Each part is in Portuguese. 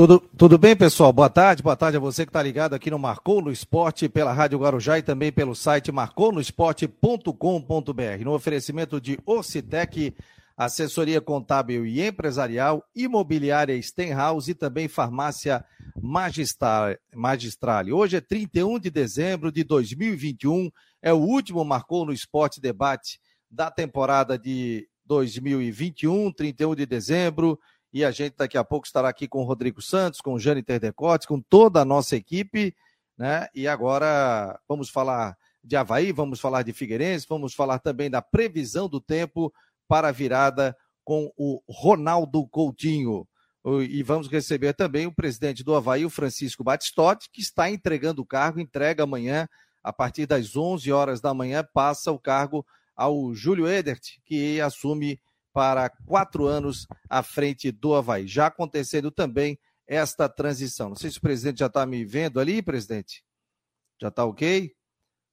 Tudo, tudo bem, pessoal? Boa tarde, boa tarde a você que está ligado aqui no Marcou no Esporte, pela Rádio Guarujá e também pelo site marconosport.com.br. No oferecimento de Ocitec, assessoria contábil e empresarial, imobiliária Stenhouse e também farmácia Magistrale. Hoje é 31 de dezembro de 2021, é o último Marcou no Esporte debate da temporada de 2021, 31 de dezembro. E a gente daqui a pouco estará aqui com o Rodrigo Santos, com o Jânio Terdecotes, com toda a nossa equipe, né? E agora vamos falar de Havaí, vamos falar de Figueirense, vamos falar também da previsão do tempo para a virada com o Ronaldo Coutinho. E vamos receber também o presidente do Havaí, o Francisco Batistotti, que está entregando o cargo, entrega amanhã, a partir das 11 horas da manhã, passa o cargo ao Júlio Edert, que assume para quatro anos à frente do Havaí. Já acontecendo também esta transição. Não sei se o presidente já está me vendo ali, presidente. Já está ok?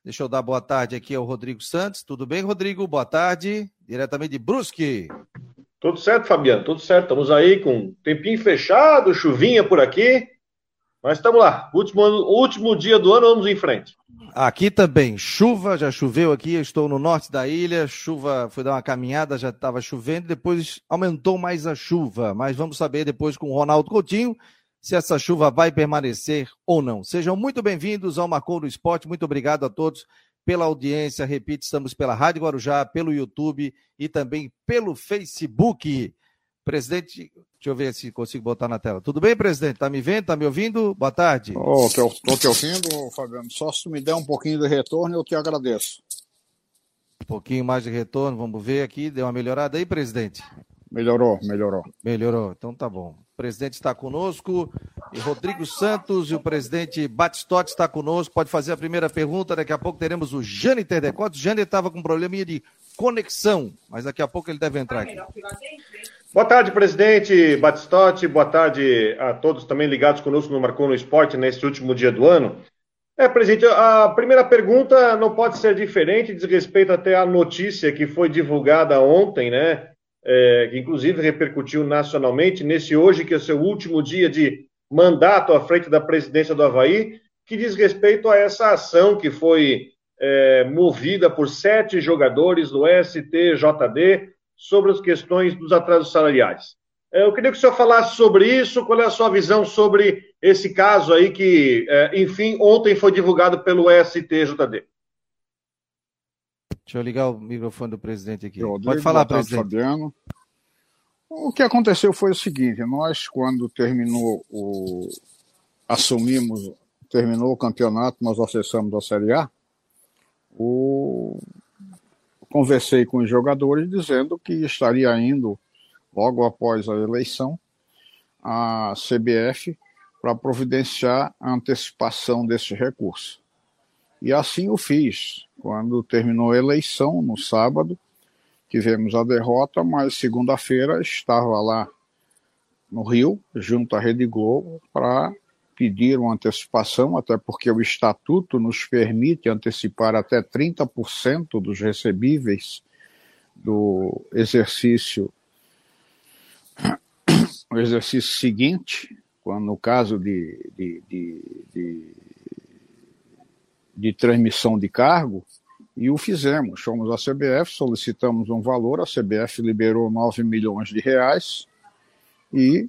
Deixa eu dar boa tarde aqui ao Rodrigo Santos. Tudo bem, Rodrigo? Boa tarde. Diretamente de Brusque. Tudo certo, Fabiano, tudo certo. Estamos aí com tempinho fechado, chuvinha por aqui. Mas estamos lá. Último, último dia do ano, vamos em frente. Aqui também, chuva, já choveu aqui, estou no norte da ilha, chuva, fui dar uma caminhada, já estava chovendo, depois aumentou mais a chuva, mas vamos saber depois com o Ronaldo Coutinho se essa chuva vai permanecer ou não. Sejam muito bem-vindos ao Marcou do Esporte, muito obrigado a todos pela audiência, repito, estamos pela Rádio Guarujá, pelo YouTube e também pelo Facebook. Presidente, deixa eu ver se consigo botar na tela. Tudo bem, presidente? Está me vendo? Está me ouvindo? Boa tarde. Estou te ouvindo, Fabiano. Só se me der um pouquinho de retorno, eu te agradeço. Um pouquinho mais de retorno, vamos ver aqui. Deu uma melhorada aí, presidente? Melhorou, melhorou. Melhorou, então tá bom. O presidente está conosco, e Rodrigo Santos e o presidente Batistotti está conosco. Pode fazer a primeira pergunta, daqui a pouco teremos o Jânio Terdecote. O Jânio estava com um probleminha de conexão, mas daqui a pouco ele deve entrar aqui. Boa tarde, presidente Batistotti. Boa tarde a todos também ligados conosco no Marcou no Esporte neste último dia do ano. É, presidente, a primeira pergunta não pode ser diferente, diz respeito até à notícia que foi divulgada ontem, né? É, que inclusive repercutiu nacionalmente, nesse hoje, que é o seu último dia de mandato à frente da presidência do Havaí, que diz respeito a essa ação que foi é, movida por sete jogadores do STJD sobre as questões dos atrasos salariais. É, eu queria que o senhor falasse sobre isso, qual é a sua visão sobre esse caso aí que, é, enfim, ontem foi divulgado pelo STJD. Deixa eu ligar o microfone do presidente aqui. Rodrigo, Pode falar, presidente. Fabiano. O que aconteceu foi o seguinte: nós, quando terminou o. assumimos, terminou o campeonato, nós acessamos a Série A, o conversei com os jogadores dizendo que estaria indo, logo após a eleição, a CBF para providenciar a antecipação desse recurso. E assim o fiz. Quando terminou a eleição, no sábado, tivemos a derrota, mas segunda-feira estava lá no Rio, junto à Rede Globo, para pedir uma antecipação, até porque o estatuto nos permite antecipar até 30% dos recebíveis do exercício o exercício seguinte, quando no caso de, de, de, de, de transmissão de cargo, e o fizemos. Fomos à CBF, solicitamos um valor, a CBF liberou 9 milhões de reais e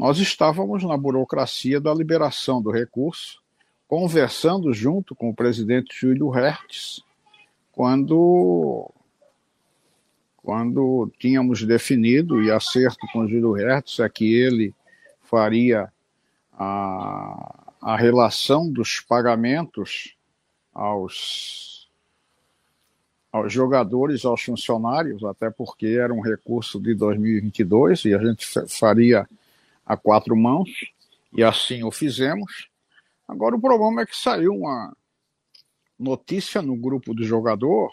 nós estávamos na burocracia da liberação do recurso, conversando junto com o presidente Júlio Hertz, quando, quando tínhamos definido, e acerto com Júlio Hertz, é que ele faria a, a relação dos pagamentos aos, aos jogadores, aos funcionários, até porque era um recurso de 2022 e a gente faria a quatro mãos, e assim o fizemos. Agora o problema é que saiu uma notícia no grupo do jogador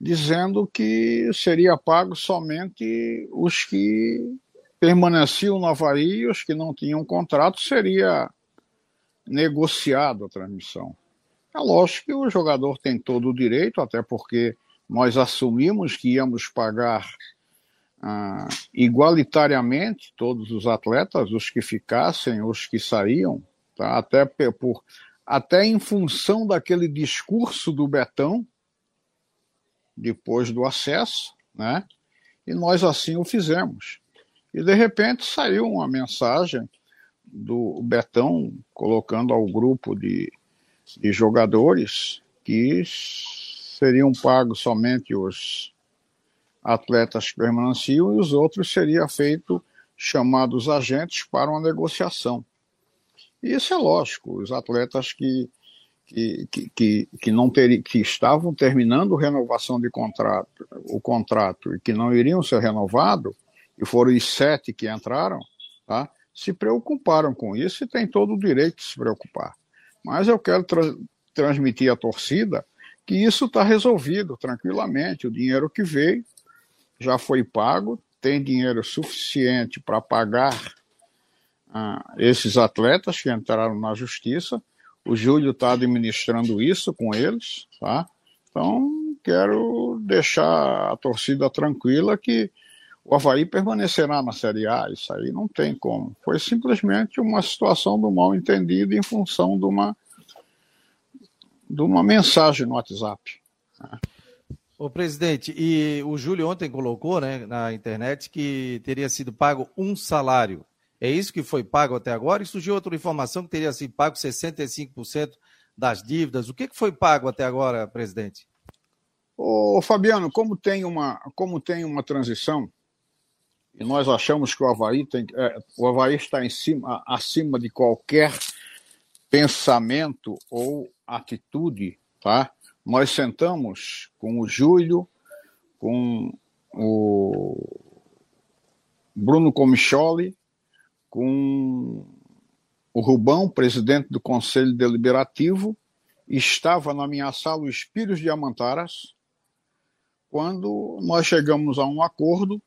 dizendo que seria pago somente os que permaneciam no Havaí os que não tinham contrato seria negociado a transmissão. É lógico que o jogador tem todo o direito, até porque nós assumimos que íamos pagar ah, igualitariamente todos os atletas, os que ficassem, os que saíam, tá? até, por, até em função daquele discurso do Betão, depois do acesso, né? e nós assim o fizemos. E de repente saiu uma mensagem do Betão colocando ao grupo de, de jogadores que seriam pagos somente os atletas permaneciam e os outros seria feito chamados agentes para uma negociação. E isso é lógico, os atletas que, que, que, que, não teri, que estavam terminando renovação de contrato, o contrato e que não iriam ser renovados, e foram os sete que entraram, tá? se preocuparam com isso e têm todo o direito de se preocupar. Mas eu quero tra transmitir à torcida que isso está resolvido tranquilamente. O dinheiro que veio já foi pago, tem dinheiro suficiente para pagar ah, esses atletas que entraram na justiça. O Júlio está administrando isso com eles, tá? Então, quero deixar a torcida tranquila que o Havaí permanecerá na Série A. Isso aí não tem como. Foi simplesmente uma situação do mal entendido em função de uma, de uma mensagem no WhatsApp. Né? Ô, presidente, e o Júlio ontem colocou né, na internet que teria sido pago um salário. É isso que foi pago até agora? E surgiu outra informação que teria sido pago 65% das dívidas. O que, foi pago até agora, presidente? Ô, Fabiano, como tem uma, como tem uma transição, e nós achamos que o Havaí, tem, é, o Havaí está em cima, acima de qualquer pensamento ou atitude, tá? Nós sentamos com o Júlio, com o Bruno Comicholi, com o Rubão, presidente do Conselho Deliberativo, estava na minha sala o Espíritos de Amantaras, quando nós chegamos a um acordo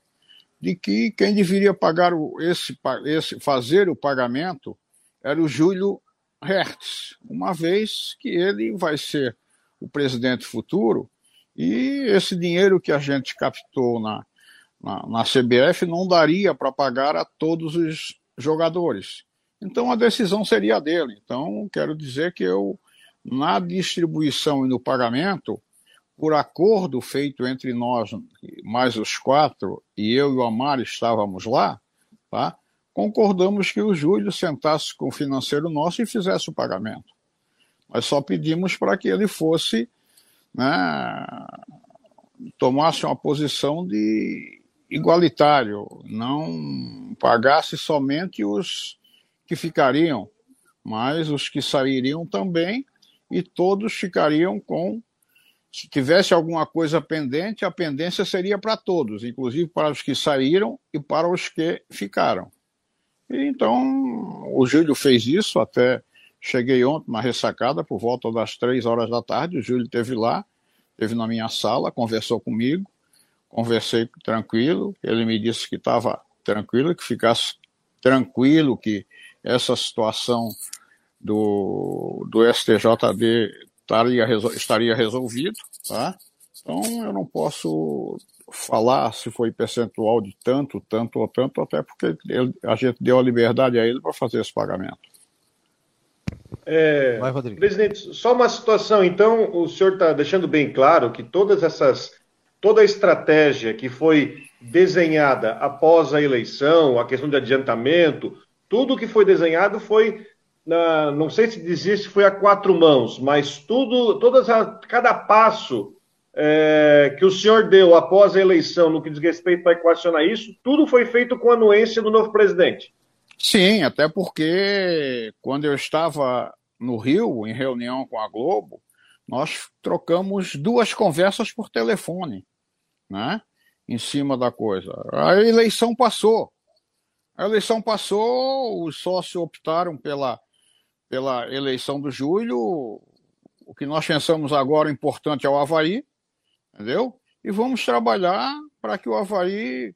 de que quem deveria pagar o, esse, esse, fazer o pagamento era o Júlio Hertz, uma vez que ele vai ser o presidente futuro, e esse dinheiro que a gente captou na, na, na CBF não daria para pagar a todos os jogadores. Então a decisão seria dele. Então, quero dizer que eu, na distribuição e no pagamento, por acordo feito entre nós, mais os quatro, e eu e o Amar estávamos lá, tá? concordamos que o Júlio sentasse com o financeiro nosso e fizesse o pagamento. Nós só pedimos para que ele fosse, né, tomasse uma posição de igualitário, não pagasse somente os que ficariam, mas os que sairiam também, e todos ficariam com. Se tivesse alguma coisa pendente, a pendência seria para todos, inclusive para os que saíram e para os que ficaram. E então, o Júlio fez isso até Cheguei ontem na ressacada por volta das três horas da tarde. O Júlio esteve lá, esteve na minha sala, conversou comigo, conversei tranquilo. Ele me disse que estava tranquilo, que ficasse tranquilo, que essa situação do, do STJD estaria, estaria resolvido, tá? Então eu não posso falar se foi percentual de tanto, tanto ou tanto, até porque ele, a gente deu a liberdade a ele para fazer esse pagamento. É, Vai, Rodrigo. Presidente, só uma situação. Então, o senhor está deixando bem claro que todas essas, toda a estratégia que foi desenhada após a eleição, a questão de adiantamento, tudo que foi desenhado foi, na, não sei se dizer se foi a quatro mãos, mas tudo, todas a, cada passo é, que o senhor deu após a eleição, no que diz respeito a equacionar isso, tudo foi feito com a anuência do novo presidente. Sim, até porque quando eu estava no Rio, em reunião com a Globo, nós trocamos duas conversas por telefone, né? Em cima da coisa. A eleição passou. A eleição passou, os sócios optaram pela, pela eleição do Júlio. O que nós pensamos agora importante é o Havaí, entendeu? E vamos trabalhar para que o Havaí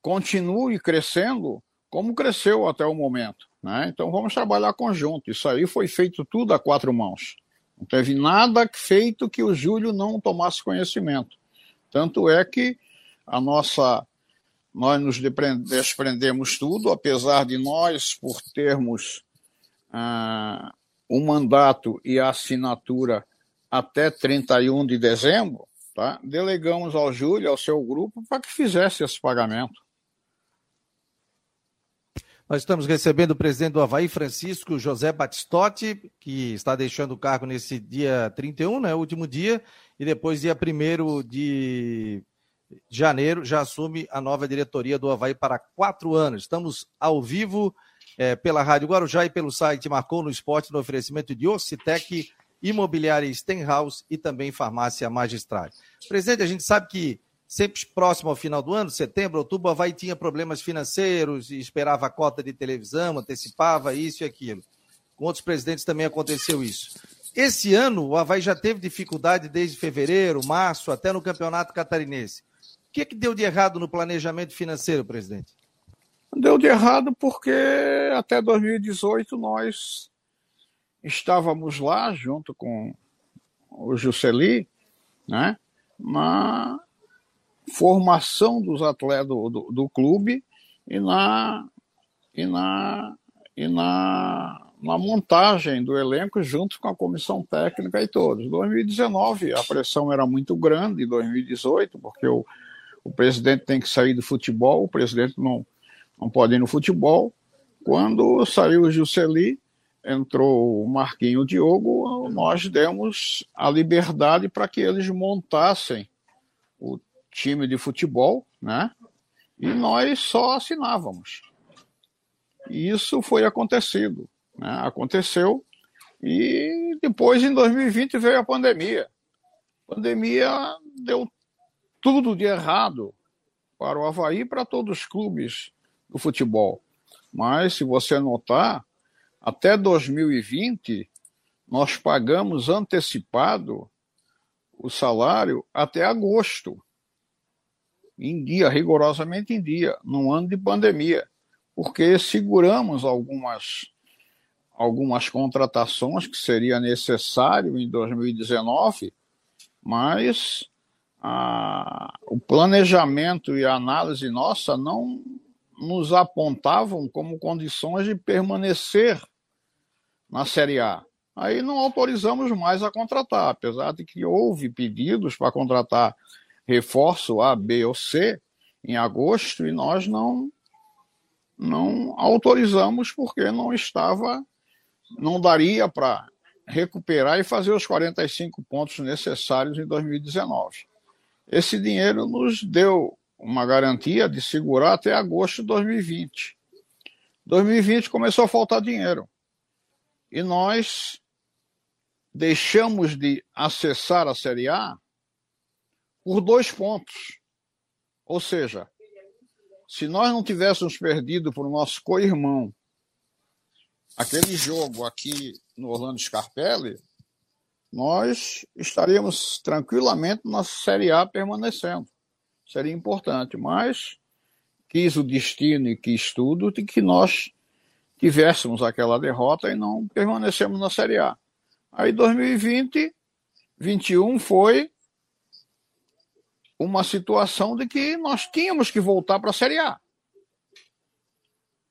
continue crescendo como cresceu até o momento. Né? Então vamos trabalhar conjunto. Isso aí foi feito tudo a quatro mãos. Não teve nada feito que o Júlio não tomasse conhecimento. Tanto é que a nossa nós nos desprendemos tudo, apesar de nós, por termos ah, um mandato e a assinatura até 31 de dezembro, tá? delegamos ao Júlio, ao seu grupo, para que fizesse esse pagamento. Nós estamos recebendo o presidente do Havaí, Francisco José Batistotti, que está deixando o cargo nesse dia 31, né, último dia, e depois, dia 1 de janeiro, já assume a nova diretoria do Havaí para quatro anos. Estamos ao vivo é, pela Rádio Guarujá e pelo site Marcou no Esporte no oferecimento de Ocitec, Imobiliária Stenhouse e também Farmácia Magistral. Presidente, a gente sabe que sempre próximo ao final do ano, setembro, outubro, o Havaí tinha problemas financeiros e esperava a cota de televisão, antecipava isso e aquilo. Com outros presidentes também aconteceu isso. Esse ano, o Havaí já teve dificuldade desde fevereiro, março, até no Campeonato Catarinense. O que, é que deu de errado no planejamento financeiro, presidente? Deu de errado porque até 2018 nós estávamos lá junto com o Jusceli, né, na formação dos atletas do, do, do, clube e na e na e na, na montagem do elenco junto com a comissão técnica e todos. 2019 a pressão era muito grande, 2018 porque o, o presidente tem que sair do futebol, o presidente não não pode ir no futebol. Quando saiu o Jusceli, entrou o Marquinho Diogo, nós demos a liberdade para que eles montassem o time de futebol, né? E nós só assinávamos. E isso foi acontecido, né? Aconteceu e depois em 2020 veio a pandemia. A pandemia deu tudo de errado para o Havaí e para todos os clubes do futebol. Mas, se você notar, até 2020, nós pagamos antecipado o salário até agosto, em dia, rigorosamente em dia, num ano de pandemia, porque seguramos algumas, algumas contratações que seria necessário em 2019, mas a, o planejamento e a análise nossa não nos apontavam como condições de permanecer na Série A. Aí não autorizamos mais a contratar, apesar de que houve pedidos para contratar reforço A, B ou C em agosto e nós não não autorizamos porque não estava não daria para recuperar e fazer os 45 pontos necessários em 2019. Esse dinheiro nos deu uma garantia de segurar até agosto de 2020. 2020 começou a faltar dinheiro. E nós deixamos de acessar a Série A por dois pontos. Ou seja, se nós não tivéssemos perdido para o nosso co-irmão aquele jogo aqui no Orlando Scarpelli, nós estaríamos tranquilamente na Série A permanecendo seria importante, mas quis o destino e quis tudo de que nós tivéssemos aquela derrota e não permanecemos na Série A. Aí 2020, 21 foi uma situação de que nós tínhamos que voltar para a Série A.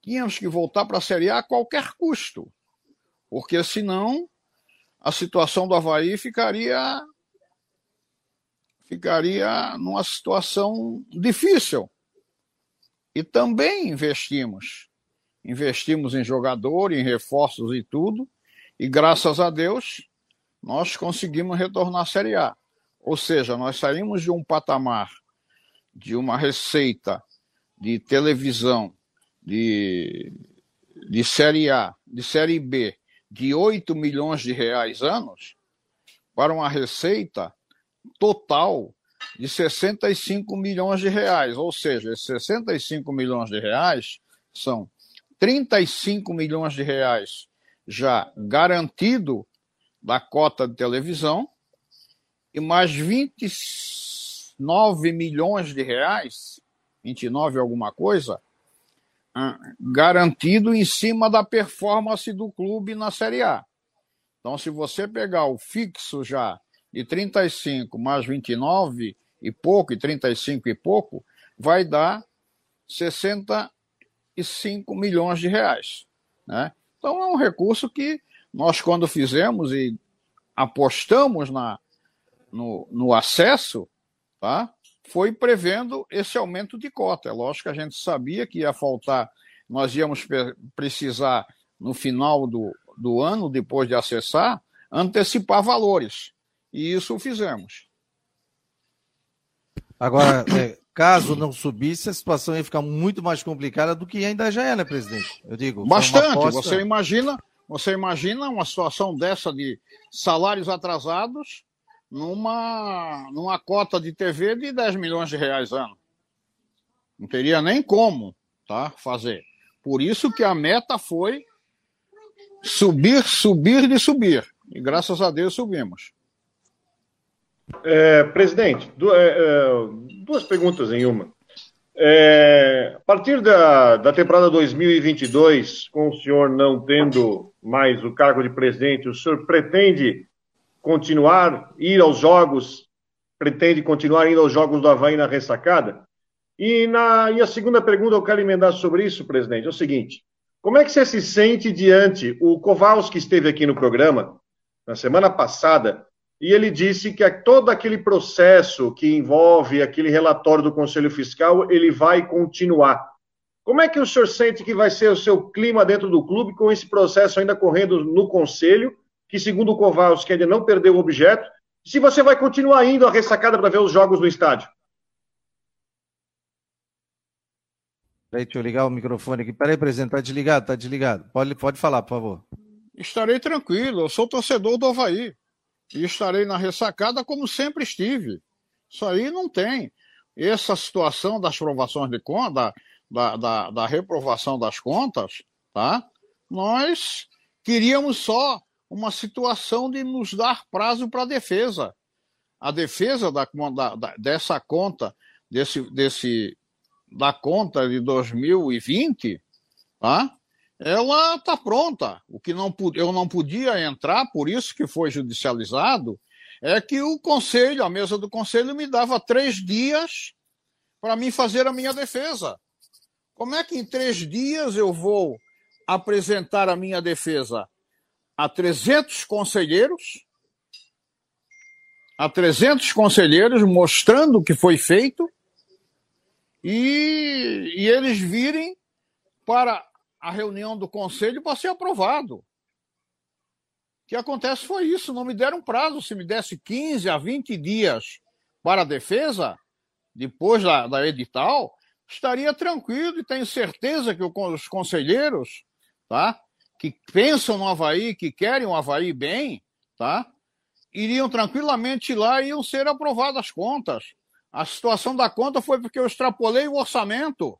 Tínhamos que voltar para a Série A a qualquer custo, porque senão a situação do Havaí ficaria ficaria numa situação difícil. E também investimos. Investimos em jogador, em reforços e tudo, e graças a Deus nós conseguimos retornar à Série A. Ou seja, nós saímos de um patamar de uma receita de televisão de, de Série A, de Série B, de 8 milhões de reais anos, para uma receita total de 65 milhões de reais, ou seja, esses 65 milhões de reais são 35 milhões de reais já garantido da cota de televisão e mais 29 milhões de reais, 29 alguma coisa, ah, garantido em cima da performance do clube na Série A. Então, se você pegar o fixo já de 35 mais 29 e pouco, e 35 e pouco, vai dar 65 milhões de reais. Né? Então é um recurso que nós, quando fizemos e apostamos na, no, no acesso, tá? foi prevendo esse aumento de cota. É lógico que a gente sabia que ia faltar, nós íamos precisar, no final do, do ano, depois de acessar, antecipar valores. E isso fizemos. Agora, é, caso não subisse, a situação ia ficar muito mais complicada do que ainda já é, né, presidente? Eu digo. Bastante. Aposta... Você imagina, você imagina uma situação dessa de salários atrasados numa, numa cota de TV de 10 milhões de reais ano. Não teria nem como tá, fazer. Por isso que a meta foi subir, subir de subir. E graças a Deus subimos. É, presidente, duas, é, é, duas perguntas em uma. É, a partir da, da temporada 2022, com o senhor não tendo mais o cargo de presidente, o senhor pretende continuar, ir aos jogos, pretende continuar indo aos jogos do Havaí na ressacada? E, na, e a segunda pergunta, eu quero emendar sobre isso, presidente, é o seguinte: como é que você se sente diante o Kowalski esteve aqui no programa na semana passada e ele disse que todo aquele processo que envolve aquele relatório do Conselho Fiscal, ele vai continuar. Como é que o senhor sente que vai ser o seu clima dentro do clube com esse processo ainda correndo no Conselho que, segundo o Kowalski, ainda não perdeu o objeto, se você vai continuar indo à ressacada para ver os jogos no estádio. Peraí, deixa eu ligar o microfone aqui. Peraí, presidente, tá desligado, tá desligado. Pode, pode falar, por favor. Estarei tranquilo, eu sou torcedor do Havaí. E estarei na ressacada como sempre estive. Isso aí não tem. Essa situação das provações de conta, da, da, da reprovação das contas, tá? Nós queríamos só uma situação de nos dar prazo para a defesa. A defesa da, da, dessa conta, desse, desse, da conta de 2020, tá? ela está pronta. O que não, eu não podia entrar, por isso que foi judicializado, é que o conselho, a mesa do conselho, me dava três dias para mim fazer a minha defesa. Como é que em três dias eu vou apresentar a minha defesa a 300 conselheiros, a 300 conselheiros mostrando o que foi feito e, e eles virem para a reunião do conselho para ser aprovado. O que acontece foi isso, não me deram prazo. Se me desse 15 a 20 dias para a defesa, depois da, da edital, estaria tranquilo e tenho certeza que os conselheiros tá, que pensam no Havaí, que querem o Havaí bem, tá? iriam tranquilamente lá e iam ser aprovadas as contas. A situação da conta foi porque eu extrapolei o orçamento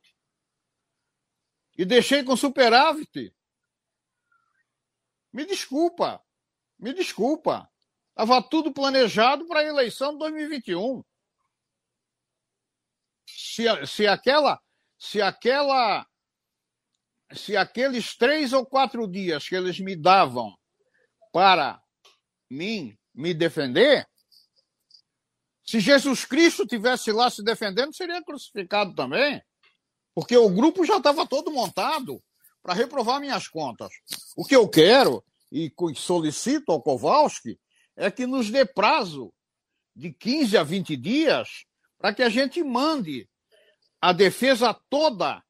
e deixei com superávit. Me desculpa, me desculpa. Estava tudo planejado para a eleição de 2021. Se, se aquela, se aquela se aqueles três ou quatro dias que eles me davam para mim me defender, se Jesus Cristo tivesse lá se defendendo, seria crucificado também. Porque o grupo já estava todo montado para reprovar minhas contas. O que eu quero e solicito ao Kowalski é que nos dê prazo de 15 a 20 dias para que a gente mande a defesa toda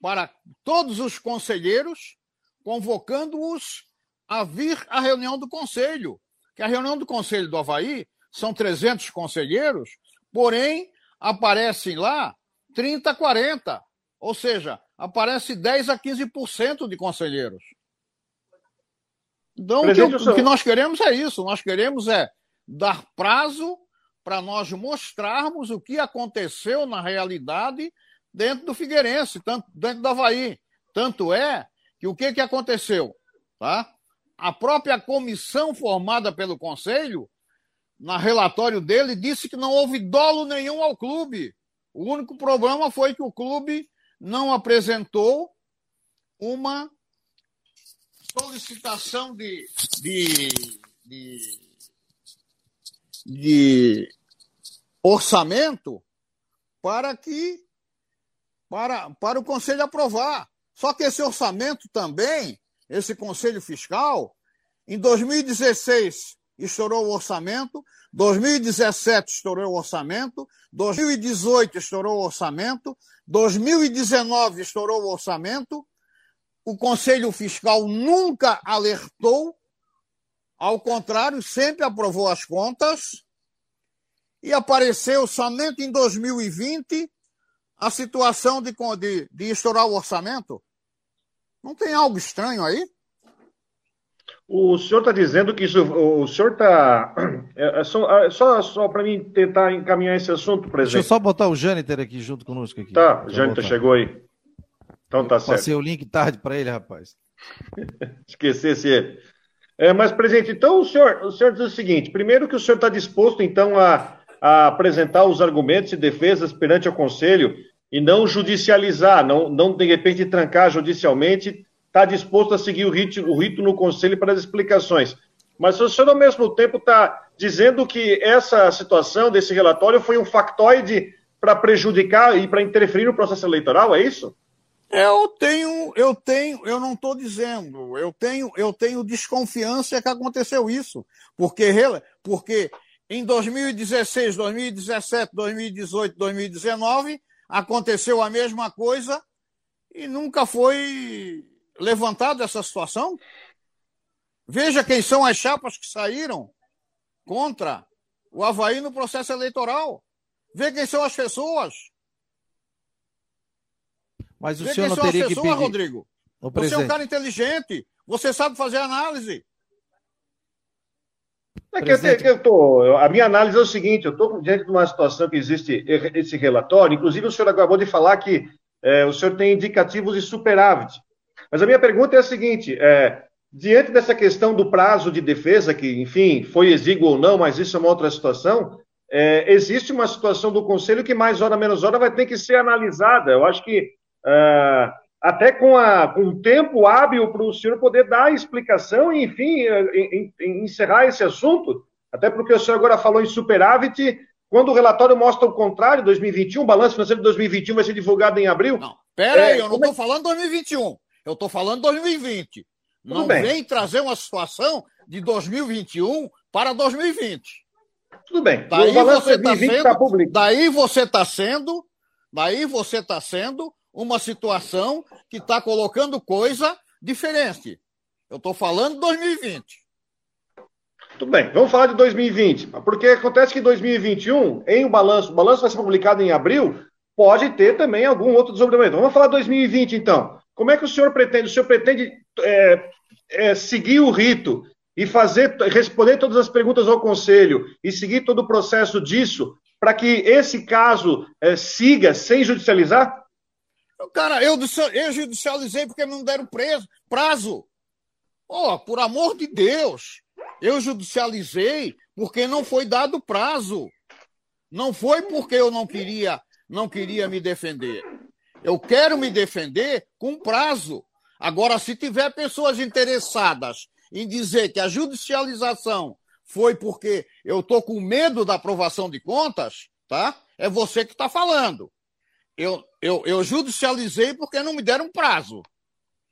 para todos os conselheiros, convocando-os a vir à reunião do conselho. Que a reunião do conselho do Havaí são 300 conselheiros, porém aparecem lá 30, 40. Ou seja, aparece 10 a 15% de conselheiros. Então, o que, o que nós queremos é isso. Nós queremos é dar prazo para nós mostrarmos o que aconteceu na realidade dentro do Figueirense, tanto, dentro do Havaí. Tanto é que o que, que aconteceu? Tá? A própria comissão formada pelo Conselho, na relatório dele, disse que não houve dolo nenhum ao clube. O único problema foi que o clube não apresentou uma solicitação de, de, de, de orçamento para que para, para o Conselho aprovar. Só que esse orçamento também, esse Conselho Fiscal, em 2016 estourou o orçamento, 2017 estourou o orçamento, 2018 estourou o orçamento, 2019 estourou o orçamento. O Conselho Fiscal nunca alertou, ao contrário, sempre aprovou as contas. E apareceu somente em 2020 a situação de, de, de estourar o orçamento. Não tem algo estranho aí? O senhor está dizendo que isso. O senhor está. É, é só, é só, só para mim tentar encaminhar esse assunto, presidente. Deixa eu só botar o Jâniter aqui junto conosco. Aqui. Tá, o Jâniter chegou aí. Então tá certo. Passei o link tarde para ele, rapaz. Esquecesse ele. É, mas, presidente, então o senhor, o senhor diz o seguinte: primeiro, que o senhor está disposto, então, a, a apresentar os argumentos e defesas perante o Conselho e não judicializar, não, não de repente trancar judicialmente está disposto a seguir o rito, o rito no Conselho para as explicações. Mas o senhor, ao mesmo tempo, está dizendo que essa situação desse relatório foi um factoide para prejudicar e para interferir no processo eleitoral, é isso? Eu tenho, eu tenho, eu não estou dizendo, eu tenho, eu tenho desconfiança que aconteceu isso, porque, porque em 2016, 2017, 2018, 2019 aconteceu a mesma coisa e nunca foi levantado essa situação? Veja quem são as chapas que saíram contra o Havaí no processo eleitoral. Veja quem são as pessoas. Mas o Vê senhor não teria pessoas, que pedir... Rodrigo. Você é um cara inteligente. Você sabe fazer análise. É que, eu, eu tô, a minha análise é o seguinte: eu estou diante de uma situação que existe esse relatório. Inclusive, o senhor acabou de falar que é, o senhor tem indicativos de superávit. Mas a minha pergunta é a seguinte: é, diante dessa questão do prazo de defesa, que, enfim, foi exíguo ou não, mas isso é uma outra situação, é, existe uma situação do Conselho que, mais hora menos hora, vai ter que ser analisada. Eu acho que, é, até com, a, com um tempo hábil para o senhor poder dar a explicação e, enfim, é, em, em, encerrar esse assunto, até porque o senhor agora falou em superávit. Quando o relatório mostra o contrário, 2021, o balanço financeiro de 2021 vai ser divulgado em abril. Não, pera aí, é, eu não estou falando 2021. Eu estou falando 2020. Tudo não bem. vem trazer uma situação de 2021 para 2020. Tudo bem. Daí você está sendo, tá daí você está sendo, daí você está sendo uma situação que está colocando coisa diferente. Eu estou falando 2020. Tudo bem, vamos falar de 2020. Porque acontece que em 2021, em o balanço, o balanço vai ser publicado em abril, pode ter também algum outro desenvolvimento. Vamos falar de 2020, então. Como é que o senhor pretende? O senhor pretende é, é, seguir o rito e fazer, responder todas as perguntas ao conselho e seguir todo o processo disso para que esse caso é, siga sem judicializar? Cara, eu, eu judicializei porque não deram preso, prazo. Oh, por amor de Deus, eu judicializei porque não foi dado prazo. Não foi porque eu não queria, não queria me defender. Eu quero me defender com prazo. Agora, se tiver pessoas interessadas em dizer que a judicialização foi porque eu estou com medo da aprovação de contas, tá? É você que está falando. Eu, eu, eu judicializei porque não me deram prazo.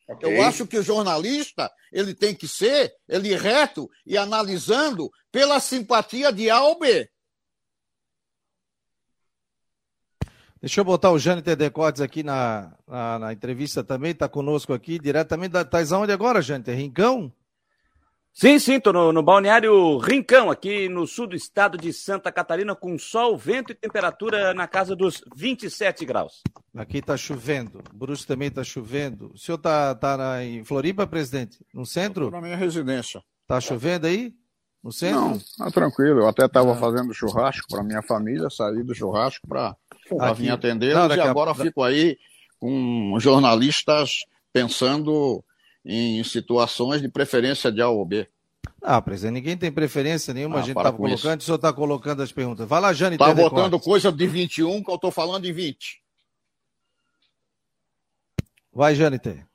Okay. Eu acho que o jornalista ele tem que ser ele reto e analisando pela simpatia de A ou B. Deixa eu botar o Jâniter Decotes aqui na, na, na, entrevista também, está conosco aqui, diretamente da. Estás aonde agora, Jâniter? Rincão? Sim, sim, estou no, no, balneário Rincão, aqui no sul do estado de Santa Catarina, com sol, vento e temperatura na casa dos 27 graus. Aqui está chovendo, Bruce também está chovendo. O senhor está tá, tá em Floripa, presidente? No centro? Na minha residência. Está chovendo aí? No centro? Não, tá tranquilo. Eu até estava ah. fazendo churrasco para minha família, saí do churrasco para vir atender e agora a... fico aí com jornalistas pensando em situações de preferência de A ou B. Ah, presidente, ninguém tem preferência nenhuma, ah, a gente está colocando, isso. o senhor está colocando as perguntas. Vai lá, Jane. Está botando coisa de 21 que eu estou falando em 20. Vai, Jâniter.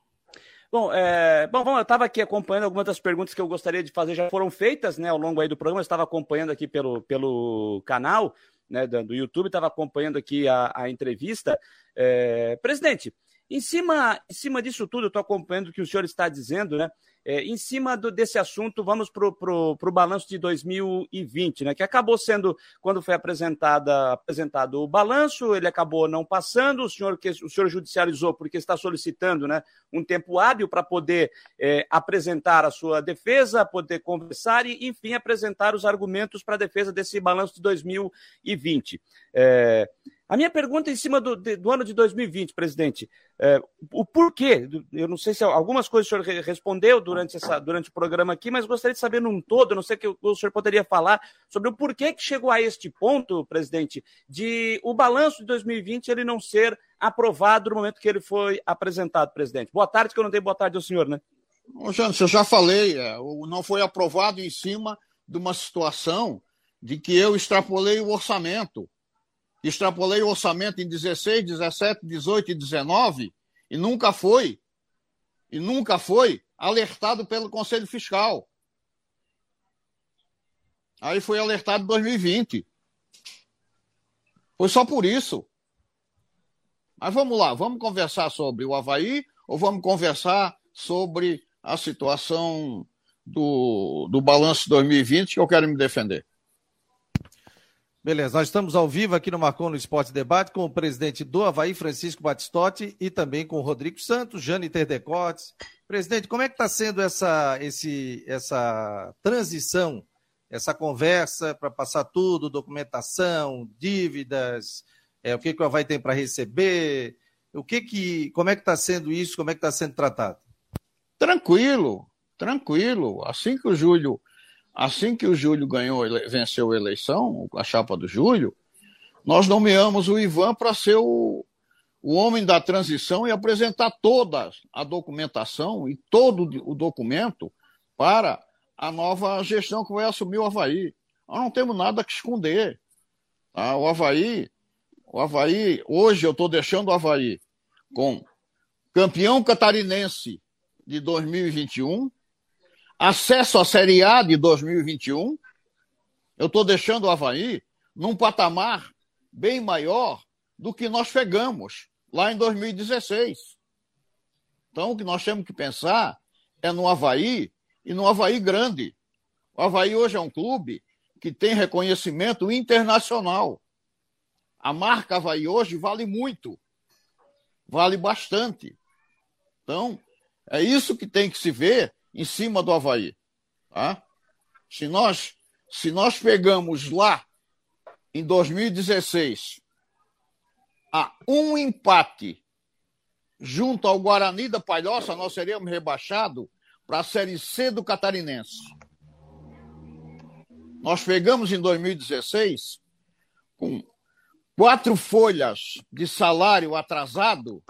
Bom, é, bom, bom, eu estava aqui acompanhando algumas das perguntas que eu gostaria de fazer, já foram feitas né, ao longo aí do programa, eu estava acompanhando aqui pelo, pelo canal, né, do YouTube, estava acompanhando aqui a, a entrevista. É, presidente, em cima, em cima disso tudo, eu estou acompanhando o que o senhor está dizendo, né? É, em cima do, desse assunto, vamos para o balanço de 2020, né? Que acabou sendo, quando foi apresentada, apresentado o balanço, ele acabou não passando, o senhor, que, o senhor judicializou porque está solicitando né, um tempo hábil para poder é, apresentar a sua defesa, poder conversar e, enfim, apresentar os argumentos para a defesa desse balanço de 2020. É, a minha pergunta é em cima do, do ano de 2020, presidente, é, o porquê, eu não sei se algumas coisas o senhor respondeu durante, essa, durante o programa aqui, mas gostaria de saber num todo, não sei que o senhor poderia falar sobre o porquê que chegou a este ponto, presidente, de o balanço de 2020 ele não ser aprovado no momento que ele foi apresentado, presidente. Boa tarde, que eu não dei boa tarde ao senhor, né? Ô, Jansen, eu já falei, é, não foi aprovado em cima de uma situação de que eu extrapolei o orçamento extrapolei o orçamento em 16, 17, 18 e 19 e nunca foi, e nunca foi alertado pelo Conselho Fiscal. Aí foi alertado em 2020. Foi só por isso. Mas vamos lá, vamos conversar sobre o Havaí ou vamos conversar sobre a situação do, do balanço 2020 que eu quero me defender? Beleza, nós estamos ao vivo aqui no Marcon no Esporte Debate com o presidente do Havaí, Francisco Batistotti, e também com o Rodrigo Santos, Jane Terdecotes. Presidente, como é que está sendo essa, esse, essa transição, essa conversa para passar tudo, documentação, dívidas, é, o que, que o Havaí tem para receber, o que que, como é que está sendo isso, como é que está sendo tratado? Tranquilo, tranquilo. Assim que o Júlio assim que o Júlio ganhou, venceu a eleição, a chapa do Júlio, nós nomeamos o Ivan para ser o, o homem da transição e apresentar toda a documentação e todo o documento para a nova gestão que vai assumir o Havaí. Nós não temos nada que esconder. Tá? O Havaí, o Havaí, hoje eu estou deixando o Havaí com campeão catarinense de 2021, acesso à Série A de 2021, eu estou deixando o Havaí num patamar bem maior do que nós pegamos lá em 2016. Então, o que nós temos que pensar é no Havaí e no Havaí grande. O Havaí hoje é um clube que tem reconhecimento internacional. A marca Havaí hoje vale muito, vale bastante. Então, é isso que tem que se ver em cima do Havaí. Tá? Se, nós, se nós pegamos lá, em 2016, a um empate junto ao Guarani da Palhoça, nós seríamos rebaixados para a Série C do Catarinense. Nós pegamos em 2016 com quatro folhas de salário atrasado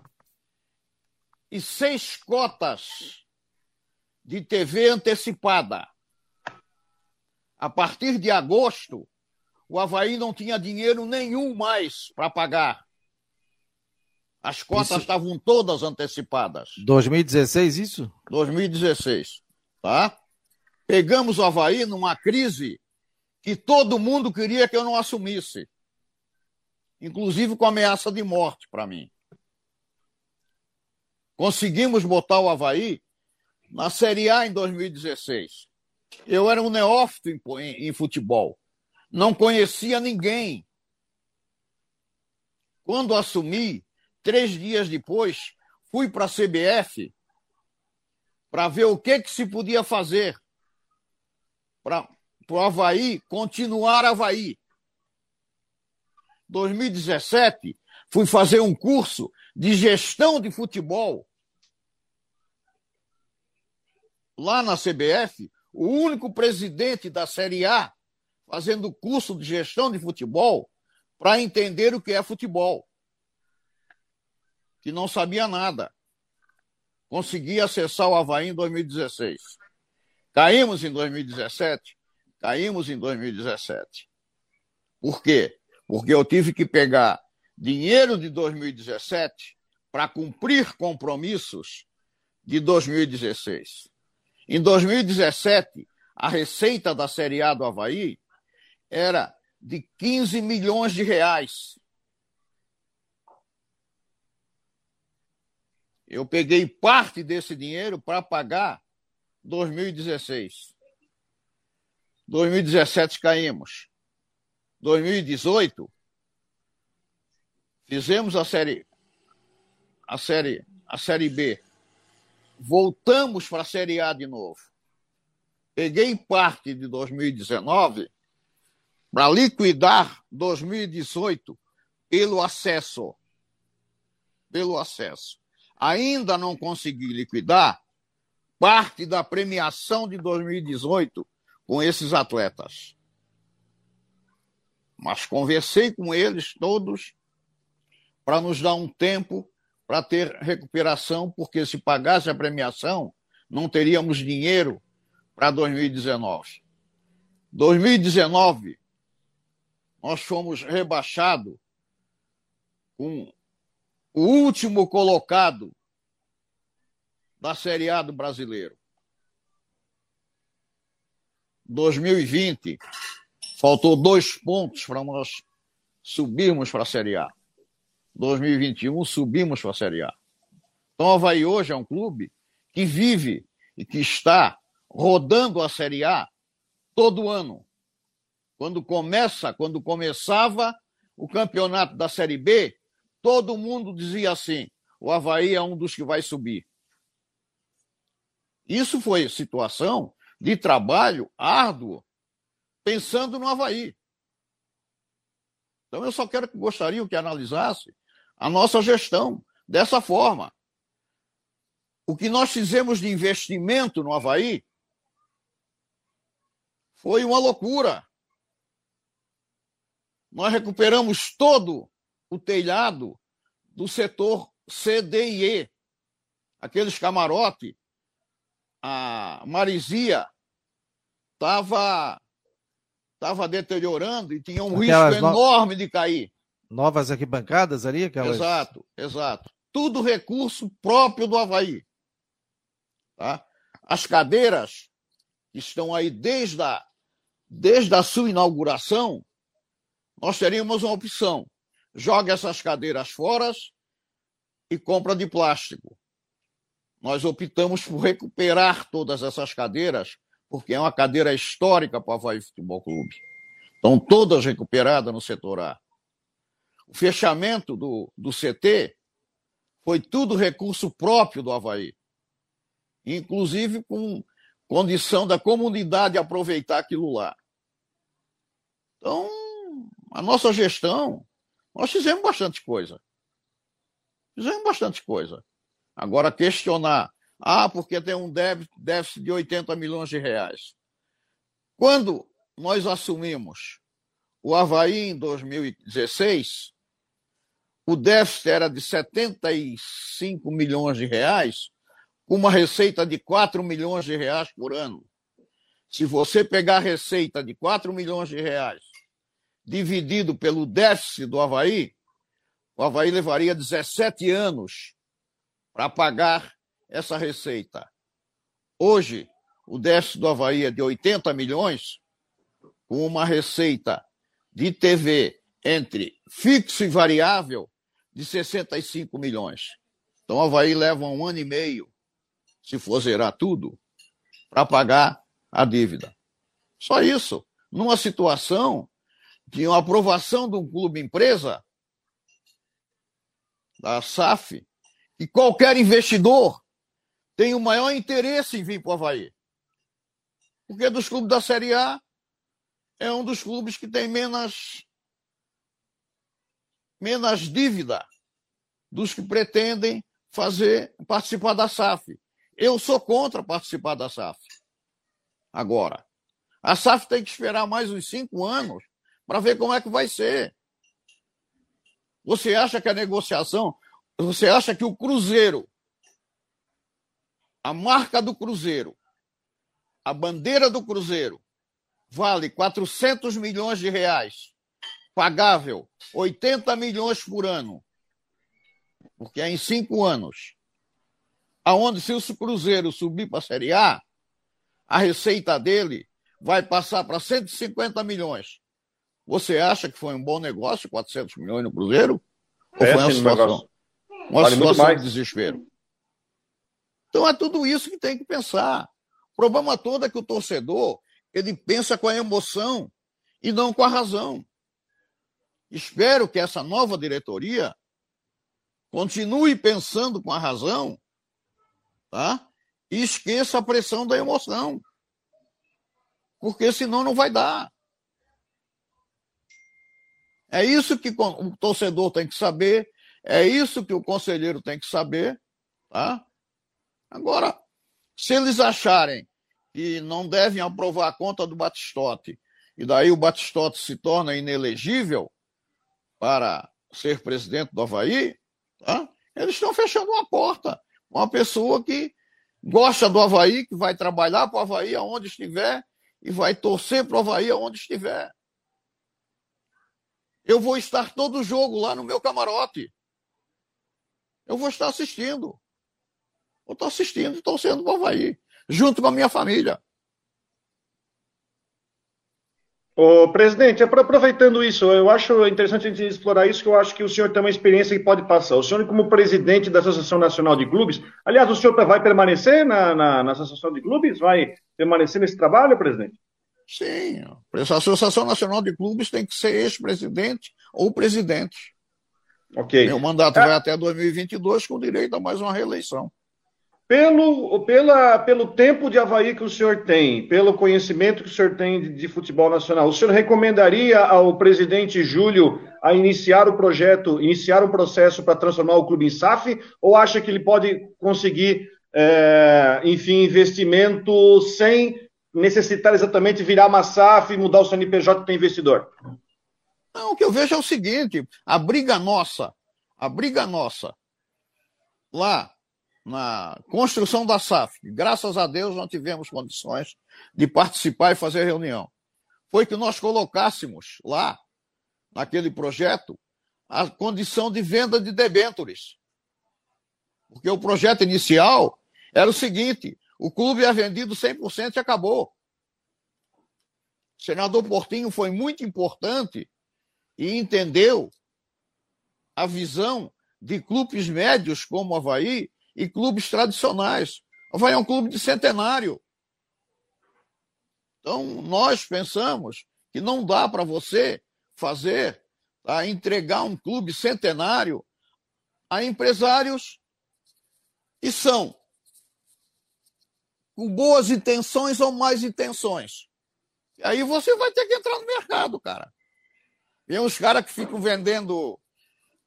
e seis cotas de TV antecipada. A partir de agosto, o Havaí não tinha dinheiro nenhum mais para pagar. As cotas estavam todas antecipadas. 2016, isso? 2016, tá? Pegamos o Havaí numa crise que todo mundo queria que eu não assumisse. Inclusive com ameaça de morte para mim. Conseguimos botar o Havaí na Série A em 2016. Eu era um neófito em, em, futebol. Não conhecia ninguém. Quando assumi, três dias depois, fui para a CBF para ver o que, que se podia fazer para o Havaí continuar Havaí. 2017, fui fazer um curso de gestão de futebol lá na CBF, o único presidente da Série A fazendo curso de gestão de futebol para entender o que é futebol. Que não sabia nada. Consegui acessar o Havaí em 2016. Caímos em 2017? Caímos em 2017. Por quê? Porque eu tive que pegar dinheiro de 2017 para cumprir compromissos de 2016. Em 2017, a receita da Série A do Havaí era de 15 milhões de reais. Eu peguei parte desse dinheiro para pagar 2016. 2017 caímos. 2018 fizemos a série a série a série B. Voltamos para a série A de novo. Peguei parte de 2019 para liquidar 2018 pelo acesso. Pelo acesso ainda não consegui liquidar parte da premiação de 2018 com esses atletas. Mas conversei com eles todos para nos dar um tempo para ter recuperação, porque se pagasse a premiação, não teríamos dinheiro para 2019. 2019, nós fomos rebaixados com o último colocado da Série A do brasileiro. 2020, faltou dois pontos para nós subirmos para a Série A. 2021, subimos para a Série A. Então, o Havaí hoje é um clube que vive e que está rodando a Série A todo ano. Quando começa, quando começava o campeonato da Série B, Todo mundo dizia assim: o Havaí é um dos que vai subir. Isso foi situação de trabalho árduo, pensando no Havaí. Então eu só quero que gostaria que analisasse a nossa gestão dessa forma. O que nós fizemos de investimento no Havaí foi uma loucura. Nós recuperamos todo o telhado do setor C, D e E. Aqueles camarote, a marizia estava tava deteriorando e tinha um aquelas risco enorme no... de cair. Novas arquibancadas ali? Aquelas... Exato, exato. Tudo recurso próprio do Havaí. Tá? As cadeiras que estão aí desde a, desde a sua inauguração, nós teríamos uma opção joga essas cadeiras fora e compra de plástico. Nós optamos por recuperar todas essas cadeiras, porque é uma cadeira histórica para o Havaí Futebol Clube. Estão todas recuperadas no setor A. O fechamento do, do CT foi tudo recurso próprio do Havaí, inclusive com condição da comunidade aproveitar aquilo lá. Então, a nossa gestão nós fizemos bastante coisa. Fizemos bastante coisa. Agora, questionar, ah, porque tem um déficit de 80 milhões de reais. Quando nós assumimos o Havaí em 2016, o déficit era de 75 milhões de reais, com uma receita de 4 milhões de reais por ano. Se você pegar a receita de 4 milhões de reais dividido pelo déficit do Havaí, o Havaí levaria 17 anos para pagar essa receita. Hoje, o déficit do Havaí é de 80 milhões, com uma receita de TV entre fixo e variável de 65 milhões. Então, o Havaí leva um ano e meio, se for zerar tudo, para pagar a dívida. Só isso. Numa situação tinha uma aprovação de um clube empresa, da SAF, e qualquer investidor tem o maior interesse em vir para o Havaí. Porque dos clubes da Série A é um dos clubes que tem menos, menos dívida dos que pretendem fazer participar da SAF. Eu sou contra participar da SAF. Agora, a SAF tem que esperar mais uns cinco anos para ver como é que vai ser. Você acha que a negociação, você acha que o Cruzeiro, a marca do Cruzeiro, a bandeira do Cruzeiro, vale 400 milhões de reais, pagável 80 milhões por ano, porque é em cinco anos. Aonde se o Cruzeiro subir para a Série A, a receita dele vai passar para 150 milhões Você acha que foi um bom negócio, 400 milhões no Cruzeiro? Ou é, foi uma situação, uma vale situação de desespero? Então é tudo isso que tem que pensar. O problema todo é que o torcedor ele pensa com a emoção e não com a razão. Espero que essa nova diretoria continue pensando com a razão, tá? E esqueça a pressão da emoção. Porque senão não vai dar. É isso que o torcedor tem que saber, é isso que o conselheiro tem que saber, tá? Agora, se eles acharem que não devem aprovar a conta do Batistote, e daí o Batistote se torna inelegível para ser presidente do Havaí, tá? eles estão fechando uma porta. Uma pessoa que gosta do Havaí, que vai trabalhar para o Havaí aonde estiver e vai torcer para o Havaí aonde estiver. Eu vou estar todo jogo lá no meu camarote. Eu vou estar assistindo. Eu estou assistindo e torcendo para o Havaí, junto com a minha família. Ô, presidente, aproveitando isso, eu acho interessante a gente explorar isso, que eu acho que o senhor tem uma experiência que pode passar. O senhor, como presidente da Associação Nacional de Clubes, aliás, o senhor vai permanecer na, na, na Associação de Clubes? Vai permanecer nesse trabalho, presidente? Sim, a Associação Nacional de Clubes tem que ser ex-presidente ou presidente. Ok. Meu mandato é... vai até 2022 com direito a mais uma reeleição. Pelo, pela, pelo tempo de Havaí que o senhor tem, pelo conhecimento que o senhor tem de, de, futebol nacional, o senhor recomendaria ao presidente Júlio a iniciar o projeto, iniciar um processo para transformar o clube em SAF, ou acha que ele pode conseguir, é, enfim, investimento sem necessitar exatamente virar uma SAF e mudar o CNPJ para investidor? Não, o que eu vejo é o seguinte: a briga nossa, a briga nossa, lá na construção da SAF, graças a Deus não tivemos condições de participar e fazer reunião. Foi que nós colocássemos lá, naquele projeto, a condição de venda de debêntures. Porque o projeto inicial era o seguinte: o clube é vendido 100% e acabou. O senador Portinho foi muito importante e entendeu a visão de clubes médios como o Havaí e clubes tradicionais. Havaí é um clube de centenário. Então, nós pensamos que não dá para você fazer, tá, entregar um clube centenário a empresários que são com boas intenções ou mais intenções. E aí você vai ter que entrar no mercado, cara. Tem uns caras que ficam vendendo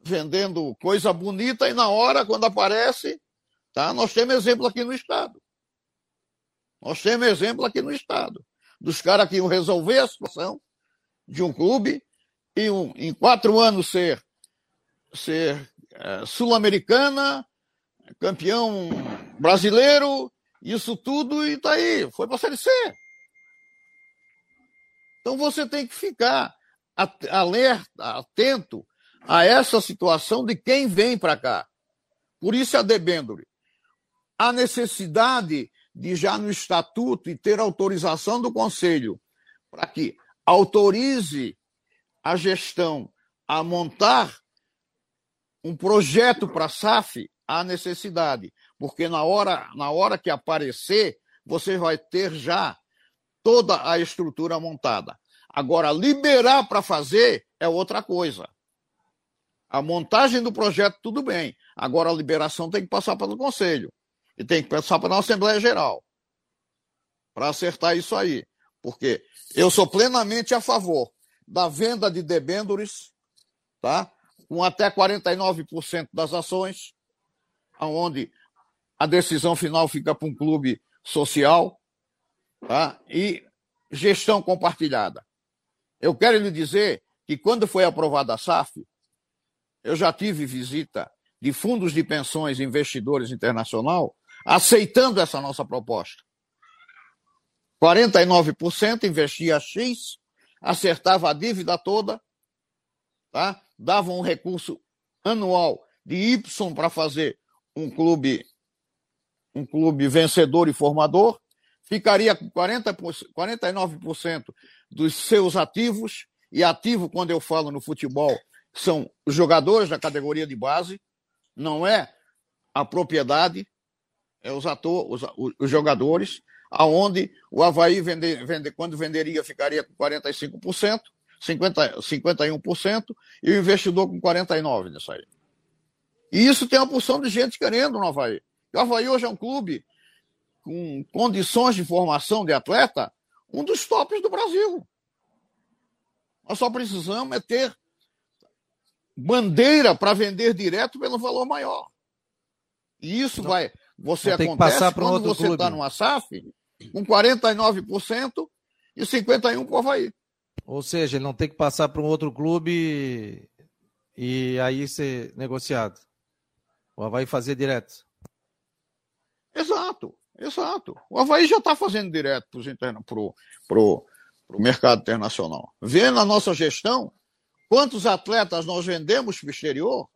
vendendo coisa bonita e na hora, quando aparece, Tá? Nós temos exemplo aqui no Estado. Nós temos exemplo aqui no Estado. Dos caras que iam resolver a situação de um clube um, em quatro anos ser, ser é, sul-americana, campeão brasileiro, isso tudo e tá aí, foi para a Série C. Então você tem que ficar alerta, atento a essa situação de quem vem para cá. Por isso a debêndure a necessidade de já no estatuto e ter autorização do conselho para que autorize a gestão a montar um projeto para a SAF, há necessidade, porque na hora, na hora que aparecer, você vai ter já toda a estrutura montada. Agora, liberar para fazer é outra coisa. A montagem do projeto, tudo bem. Agora, a liberação tem que passar pelo conselho. E tem que passar para a Assembleia Geral para acertar isso aí. Porque eu sou plenamente a favor da venda de debêntures, tá? com até 49% das ações, onde a decisão final fica para um clube social, tá? e gestão compartilhada. Eu quero lhe dizer que quando foi aprovada a SAF, eu já tive visita de fundos de pensões investidores internacional aceitando essa nossa proposta. 49% investia X, acertava a dívida toda, tá? dava um recurso anual de Y para fazer um clube um clube vencedor e formador, ficaria com 40, 49% dos seus ativos e ativo quando eu falo no futebol são jogadores da categoria de base, não é a propriedade, é os atores, os, os jogadores, aonde o Havaí vende, vende, quando venderia ficaria com 45%, 50, 51% e o investidor com 49% nisso aí. E isso tem uma porção de gente querendo no Havaí. O Havaí hoje é um clube com condições de formação de atleta, um dos tops do Brasil. Nós só precisamos é ter bandeira para vender direto pelo valor maior. E isso Não. vai. Você acontece que passar quando você está numa SAF com 49% e 51% para o Havaí. Ou seja, ele não tem que passar para um outro clube e aí ser negociado. O Havaí fazer direto. Exato, exato. O Havaí já está fazendo direto para o pro, pro mercado internacional. Vendo a nossa gestão, quantos atletas nós vendemos para o exterior,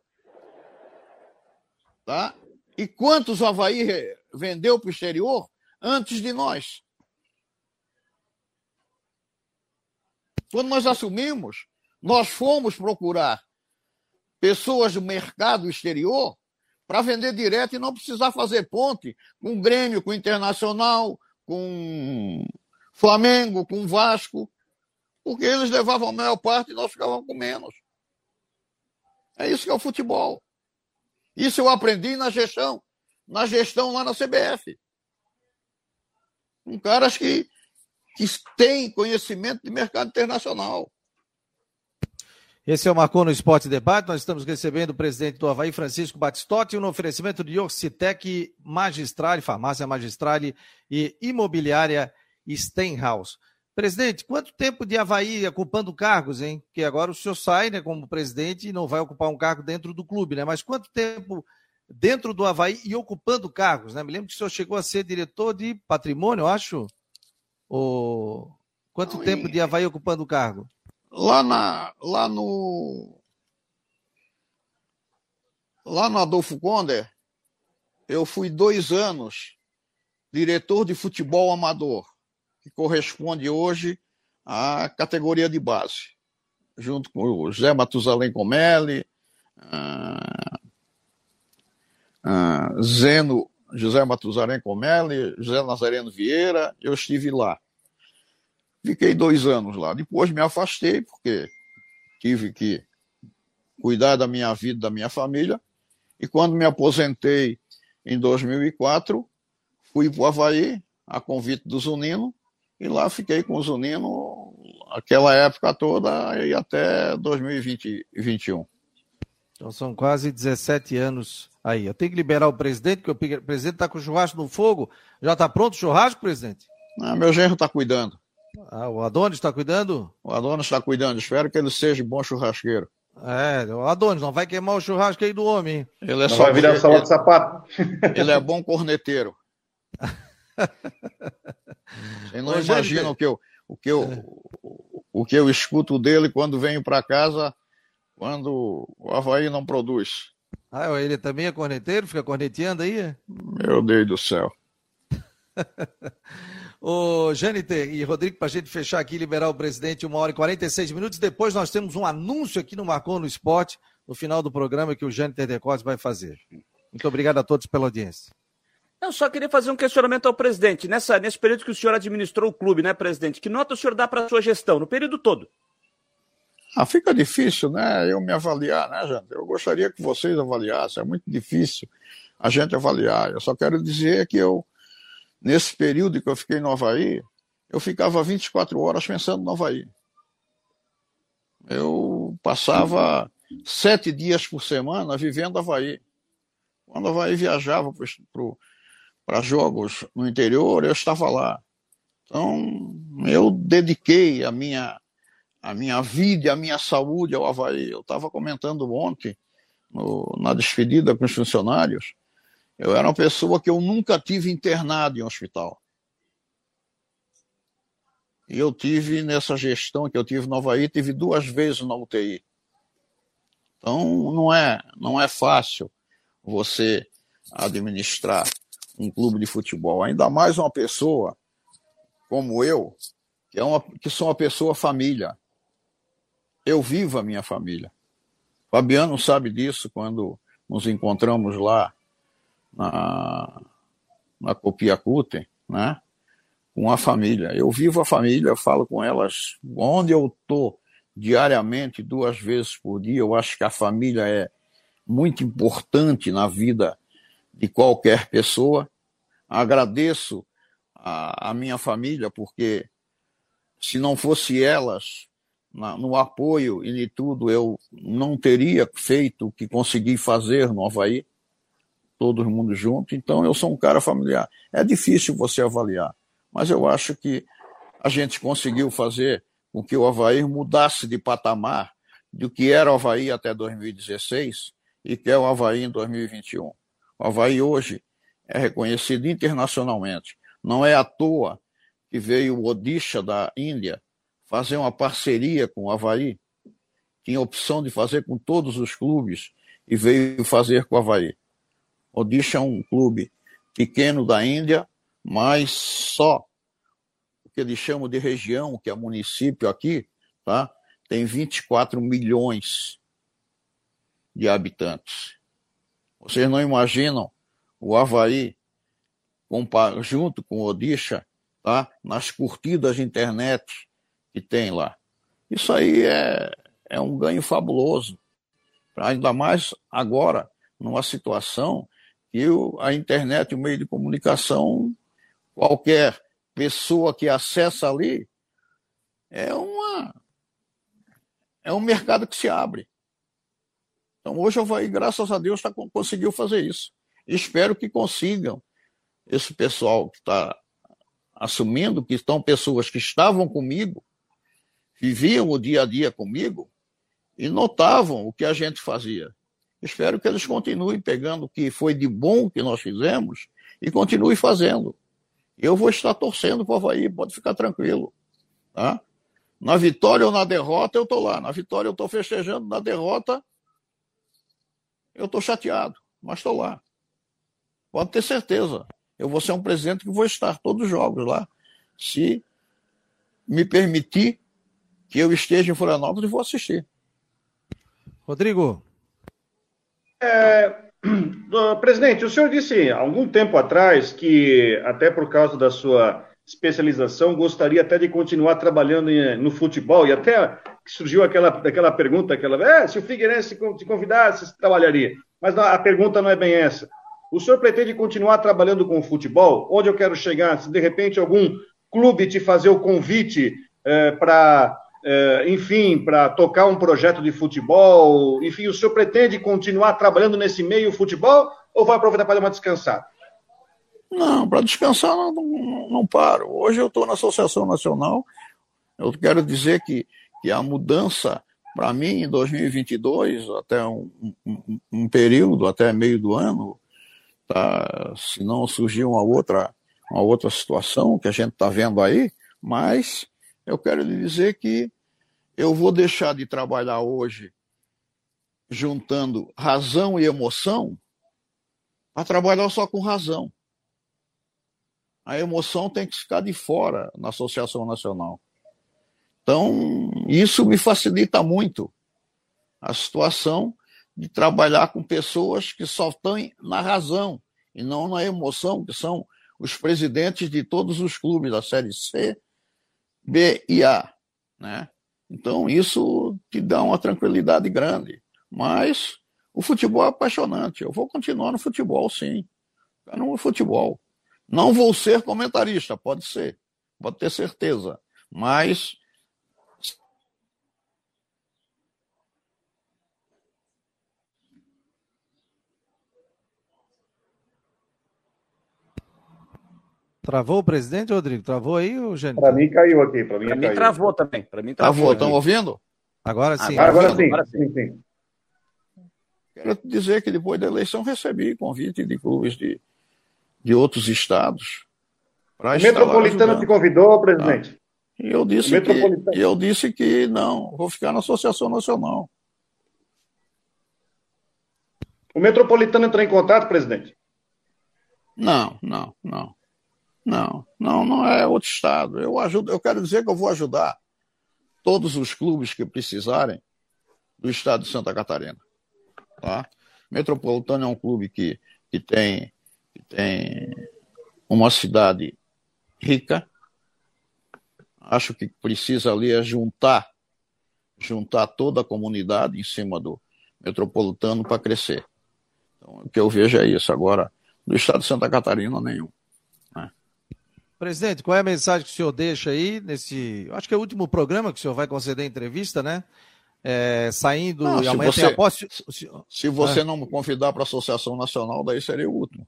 tá? E quantos o Havaí vendeu para o exterior antes de nós. Quando nós assumimos, nós fomos procurar pessoas do mercado exterior para vender direto e não precisar fazer ponte com Grêmio, com Internacional, com Flamengo, com Vasco, porque eles levavam a maior parte e nós ficávamos com menos. É isso que é o futebol. Isso eu aprendi na gestão, na gestão lá na CBF. Com caras que, que têm conhecimento de mercado internacional. Esse é o Marcou no Esporte Debate. Nós estamos recebendo o presidente do Havaí, Francisco Batistotti, no oferecimento de Oxitec Magistrale, Farmácia Magistrale e Imobiliária Stenhouse. Presidente, quanto tempo de Havaí ocupando cargos, hein? Porque agora o senhor sai né, como presidente e não vai ocupar um cargo dentro do clube, né? Mas quanto tempo dentro do Havaí e ocupando cargos, né? Me lembro que o senhor chegou a ser diretor de patrimônio, eu acho. O... Quanto não, tempo de Havaí ocupando cargo? Lá, na, lá no. Lá no Adolfo Conder, eu fui dois anos diretor de futebol amador, que corresponde hoje à categoria de base, junto com o José Matusalém Comelli, ah, ah, Zeno, José Matusalém Comelli, José Nazareno Vieira, eu estive lá. Fiquei dois anos lá. Depois me afastei, porque tive que cuidar da minha vida, da minha família. E quando me aposentei em 2004, fui para o Havaí, a convite do Zunino, e lá fiquei com o Zunino aquela época toda e até 2021. Então são quase 17 anos aí. Eu tenho que liberar o presidente, porque o presidente está com o churrasco no fogo. Já está pronto o churrasco, presidente? Ah, meu genro está cuidando. Ah, o Adonis está cuidando? O Adonis está cuidando. Espero que ele seja bom churrasqueiro. É, o Adonis, não vai queimar o churrasco aí do homem, hein? Ele é não só vai virar ele, salão de sapato. Ele é bom corneteiro. Você não imagina o que eu, o que eu, o que eu escuto dele quando venho para casa, quando o Havaí não produz. Ah, ele também é corneteiro? Fica corneteando aí? Meu Deus do céu. Ô, Jâniter e Rodrigo, para a gente fechar aqui e liberar o presidente, uma hora e 46 minutos. Depois nós temos um anúncio aqui no Marcou no Esporte, no final do programa, que o Jâniter Decotes vai fazer. Muito obrigado a todos pela audiência. Eu só queria fazer um questionamento ao presidente. Nessa, nesse período que o senhor administrou o clube, né, presidente? Que nota o senhor dá para a sua gestão, no período todo? Ah, fica difícil, né? Eu me avaliar, né, gente? Eu gostaria que vocês avaliassem. É muito difícil a gente avaliar. Eu só quero dizer que eu Nesse período que eu fiquei no Havaí, eu ficava 24 horas pensando no Havaí. Eu passava sete dias por semana vivendo Havaí. Quando o Havaí viajava para jogos no interior, eu estava lá. Então, eu dediquei a minha, a minha vida e a minha saúde ao Havaí. Eu estava comentando ontem, no, na despedida com os funcionários, eu era uma pessoa que eu nunca tive internado em um hospital. E eu tive nessa gestão que eu tive no Havaí, tive duas vezes na UTI. Então não é, não é fácil você administrar um clube de futebol, ainda mais uma pessoa como eu, que é uma que sou uma pessoa família. eu vivo a minha família. Fabiano sabe disso quando nos encontramos lá na, na Copiacute, né? Com a família. Eu vivo a família, falo com elas onde eu estou diariamente, duas vezes por dia. Eu acho que a família é muito importante na vida de qualquer pessoa. Agradeço a, a minha família, porque se não fosse elas na, no apoio e de tudo, eu não teria feito o que consegui fazer no Havaí, todo mundo junto. Então, eu sou um cara familiar. É difícil você avaliar, mas eu acho que a gente conseguiu fazer com que o Havaí mudasse de patamar do que era o Havaí até 2016 e que é o Havaí em 2021. O Havaí hoje é reconhecido internacionalmente. Não é à toa que veio o Odisha da Índia fazer uma parceria com o Havaí. Tinha opção de fazer com todos os clubes e veio fazer com o Havaí. Odisha é um clube pequeno da Índia, mas só o que eles chamam de região, que é município aqui, tá? tem 24 milhões de habitantes. Vocês não imaginam o Havaí junto com o Odisha, tá? nas curtidas de internet que tem lá. Isso aí é, é um ganho fabuloso. Ainda mais agora, numa situação que a internet, o meio de comunicação, qualquer pessoa que acessa ali, é uma é um mercado que se abre. Então hoje o Havaí, graças a Deus, tá, conseguiu fazer isso. Espero que consigam esse pessoal que está assumindo, que estão pessoas que estavam comigo, viviam o dia a dia comigo e notavam o que a gente fazia. Espero que eles continuem pegando o que foi de bom que nós fizemos e continuem fazendo. Eu vou estar torcendo para o Havaí, pode ficar tranquilo. Tá? Na vitória ou na derrota, eu estou lá. Na vitória, eu estou festejando. Na derrota, eu estou chateado, mas estou lá. Pode ter certeza. Eu vou ser um presidente que vou estar todos os jogos lá. Se me permitir que eu esteja em Florianópolis e vou assistir. Rodrigo. É, presidente, o senhor disse há algum tempo atrás que, até por causa da sua especialização, gostaria até de continuar trabalhando no futebol, e até surgiu aquela, aquela pergunta, aquela, é, se o Figueirense te convidasse, você trabalharia. Mas a pergunta não é bem essa. O senhor pretende continuar trabalhando com o futebol? Onde eu quero chegar? Se de repente algum clube te fazer o convite é, para é, enfim, para tocar um projeto de futebol? Enfim, o senhor pretende continuar trabalhando nesse meio futebol ou vai aproveitar para dar uma descansada? Não, para descansar não, não, não, paro. Hoje eu estou na Associação Nacional. Eu quero dizer que, que a mudança, para mim, em 2022, até um, um, um, período, até meio do ano, tá, se não surgir uma outra, uma outra situação que a gente está vendo aí, mas eu quero lhe dizer que eu vou deixar de trabalhar hoje juntando razão e emoção para trabalhar só com razão. A emoção tem que ficar de fora na Associação Nacional. Então, isso me facilita muito a situação de trabalhar com pessoas que só estão na razão e não na emoção, que são os presidentes de todos os clubes da Série C, B e A. Né? Então, isso te dá uma tranquilidade grande. Mas o futebol é apaixonante. Eu vou continuar no futebol, sim. No futebol. Não vou ser comentarista, pode ser, pode ter certeza. Mas Travou o presidente, Rodrigo? Travou aí, o Gênio? Para mim caiu aqui. Para mim, pra mim travou também. Para mim travou. Estão ouvindo? Agora sim. Agora, agora, sim. agora sim. sim. Quero dizer que depois da eleição recebi convite de clubes de, de outros estados. O Metropolitano te convidou, presidente? Ah, e eu disse, que, eu disse que não, vou ficar na Associação Nacional. O Metropolitano entrou em contato, presidente? Não, não, não. Não, não, não é outro estado. Eu ajudo, eu quero dizer que eu vou ajudar todos os clubes que precisarem do estado de Santa Catarina. Tá? Metropolitano é um clube que, que, tem, que tem uma cidade rica. Acho que precisa ali é juntar, juntar toda a comunidade em cima do metropolitano para crescer. Então, o que eu vejo é isso. Agora, do estado de Santa Catarina, nenhum. Presidente, qual é a mensagem que o senhor deixa aí nesse. Acho que é o último programa que o senhor vai conceder entrevista, né? É, saindo não, e amanhã você, tem a posse. Se você ah. não me convidar para a Associação Nacional, daí seria o último.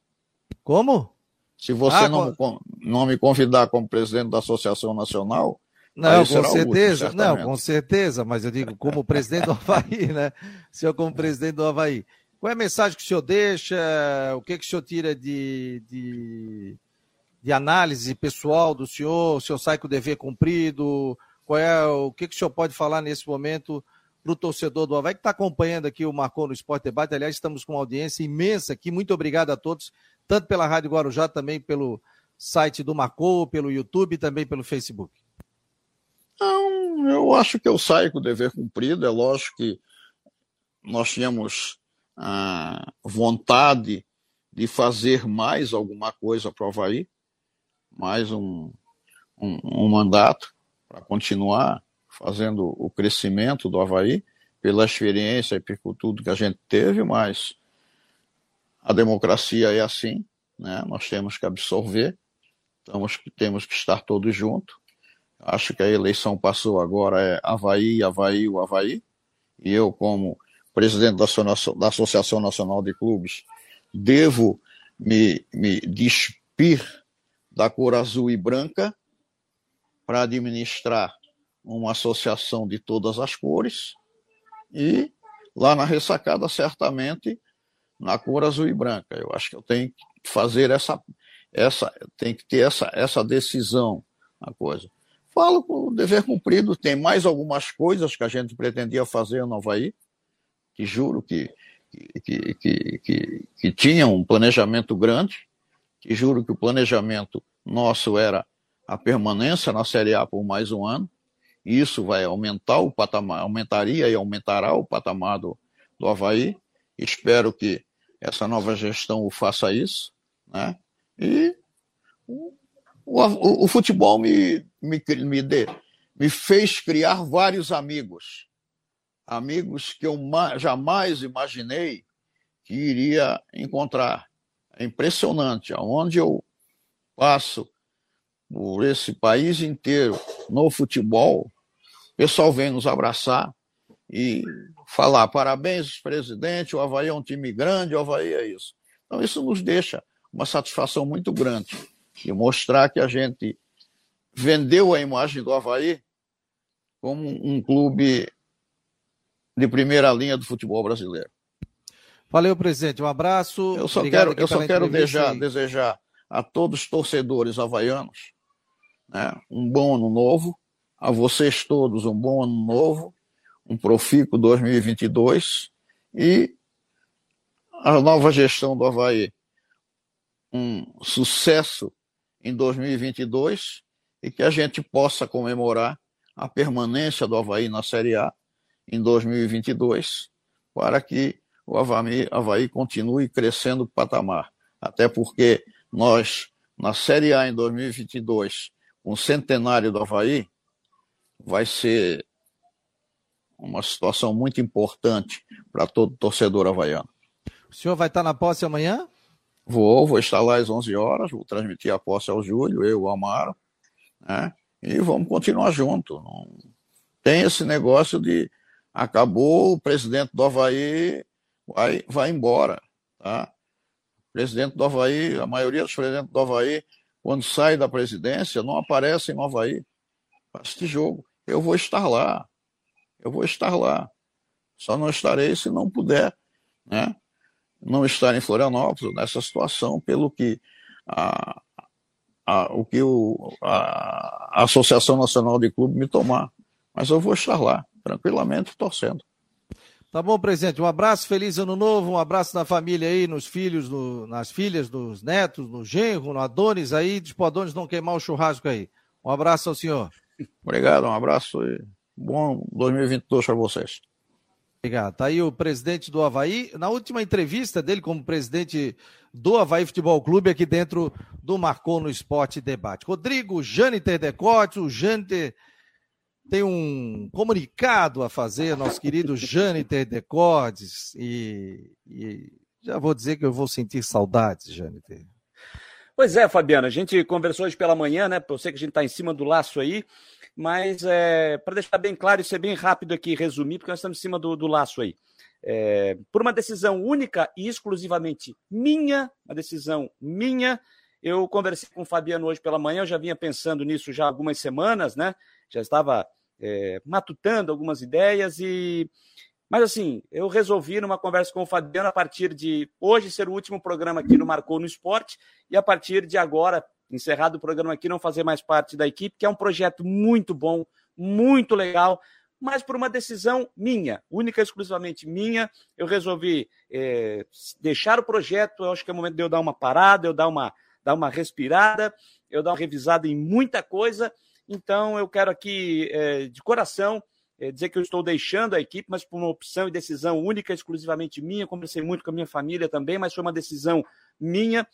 Como? Se você ah, não, com... não me convidar como presidente da Associação Nacional. Não, com certeza. Último, não, com certeza, mas eu digo como presidente do Havaí, né? O senhor como presidente do Havaí. Qual é a mensagem que o senhor deixa? O que, que o senhor tira de, de, de análise pessoal do senhor? O senhor sai com o dever cumprido? Qual é, o que, que o senhor pode falar nesse momento para o torcedor do Havaí que está acompanhando aqui o Marcou no Esporte Debate? Aliás, estamos com uma audiência imensa aqui. Muito obrigado a todos, tanto pela Rádio Guarujá, também pelo site do Marcou, pelo YouTube e também pelo Facebook. Não, eu acho que eu saio com o dever cumprido. É lógico que nós tínhamos a vontade de fazer mais alguma coisa para o Havaí, mais um, um, um mandato para continuar fazendo o crescimento do Havaí, pela experiência e por tudo que a gente teve, mas a democracia é assim, né? nós temos que absorver, temos, temos que estar todos juntos. Acho que a eleição passou agora é Havaí, Havaí, o Havaí, e eu, como presidente da, da Associação Nacional de Clubes, devo me, me despir da cor azul e branca para administrar uma associação de todas as cores e lá na ressacada certamente na cor azul e branca. Eu acho que eu tenho que fazer essa essa tem que ter essa essa decisão a coisa. Falo com o dever cumprido, tem mais algumas coisas que a gente pretendia fazer no Havaí, que juro que, que, que, que, que tinha um planejamento grande, que juro que o planejamento nosso era a permanência na Série A por mais um ano. Isso vai aumentar o patamar, aumentaria e aumentará o patamar do, do Havaí. Espero que essa nova gestão o faça isso. Né? E o, o, o futebol me, me, me, dê, me fez criar vários amigos amigos que eu jamais imaginei que iria encontrar. É impressionante, aonde eu passo por esse país inteiro no futebol, o pessoal vem nos abraçar e falar parabéns, presidente, o Havaí é um time grande, o Havaí é isso. Então isso nos deixa uma satisfação muito grande e mostrar que a gente vendeu a imagem do Havaí como um clube de primeira linha do futebol brasileiro. Valeu, presidente. Um abraço. Eu só Obrigado quero, eu só quero desejar, desejar a todos os torcedores havaianos né, um bom ano novo, a vocês todos um bom ano novo, um profícuo 2022 e a nova gestão do Havaí um sucesso em 2022 e que a gente possa comemorar a permanência do Havaí na Série A em 2022 para que o Havaí, Havaí continue crescendo o patamar. Até porque nós, na Série A em 2022, com o centenário do Havaí, vai ser uma situação muito importante para todo torcedor havaiano. O senhor vai estar na posse amanhã? Vou, vou estar lá às 11 horas, vou transmitir a posse ao Júlio, eu, o Amaro, né? E vamos continuar junto. Não tem esse negócio de acabou, o presidente do Havaí vai, vai embora. Tá? Presidente do Havaí, a maioria dos presidentes do Havaí, quando sai da presidência, não aparecem no Havaí para este jogo. Eu vou estar lá. Eu vou estar lá. Só não estarei se não puder, né? Não estar em Florianópolis nessa situação, pelo que a, a, o que o, a, a Associação Nacional de Clube me tomar. Mas eu vou estar lá tranquilamente torcendo. Tá bom, presidente. Um abraço, feliz ano novo, um abraço na família aí, nos filhos, no, nas filhas, nos netos, no genro, no Adonis aí, para tipo, Adonis não queimar o churrasco aí. Um abraço ao senhor. Obrigado, um abraço e Bom 2022 para vocês. Obrigado. Tá aí o presidente do Havaí, na última entrevista dele como presidente do Havaí Futebol Clube, aqui dentro do Marcou no Esporte Debate. Rodrigo Jâniter Decote, o Jâniter tem um comunicado a fazer, nosso querido Jâniter Decordes, e, e, já vou dizer que eu vou sentir saudades, Jâniter. Pois é, Fabiana, a gente conversou hoje pela manhã, né? Eu sei que a gente está em cima do laço aí, mas é, para deixar bem claro e ser bem rápido aqui, resumir, porque nós estamos em cima do, do laço aí. É, por uma decisão única e exclusivamente minha, uma decisão minha, eu conversei com o Fabiano hoje pela manhã, eu já vinha pensando nisso já há algumas semanas, né? Já estava é, matutando algumas ideias e. Mas assim, eu resolvi numa conversa com o Fabiano a partir de hoje ser o último programa aqui no Marcou no Esporte e a partir de agora, encerrado o programa aqui, não fazer mais parte da equipe, que é um projeto muito bom, muito legal, mas por uma decisão minha, única e exclusivamente minha, eu resolvi é, deixar o projeto. Eu acho que é o momento de eu dar uma parada, eu dar uma, dar uma respirada, eu dar uma revisada em muita coisa. Então, eu quero aqui, é, de coração, é, dizer que eu estou deixando a equipe, mas por uma opção e decisão única, exclusivamente minha. Conversei muito com a minha família também, mas foi uma decisão minha.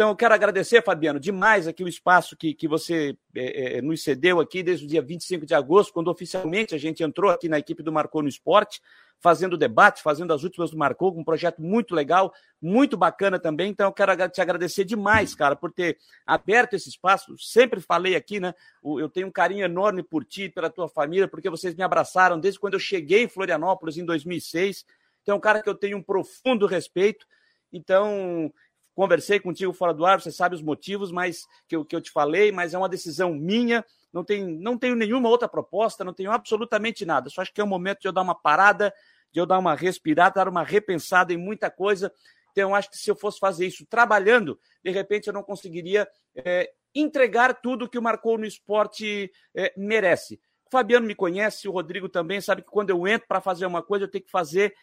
Então, eu quero agradecer, Fabiano, demais aqui o espaço que, que você é, é, nos cedeu aqui desde o dia 25 de agosto, quando oficialmente a gente entrou aqui na equipe do Marcou no Esporte, fazendo debate, fazendo as últimas do Marcou, um projeto muito legal, muito bacana também. Então, eu quero te agradecer demais, cara, por ter aberto esse espaço. Sempre falei aqui, né? Eu tenho um carinho enorme por ti, pela tua família, porque vocês me abraçaram desde quando eu cheguei em Florianópolis em 2006. Então, é um cara que eu tenho um profundo respeito. Então, Conversei contigo fora do ar, você sabe os motivos, mas que eu, que eu te falei, mas é uma decisão minha. Não, tem, não tenho nenhuma outra proposta, não tenho absolutamente nada. Só acho que é o momento de eu dar uma parada, de eu dar uma respirada, dar uma repensada em muita coisa. Então, acho que se eu fosse fazer isso trabalhando, de repente eu não conseguiria é, entregar tudo que o Marcou no Esporte é, merece. O Fabiano me conhece, o Rodrigo também, sabe que quando eu entro para fazer uma coisa, eu tenho que fazer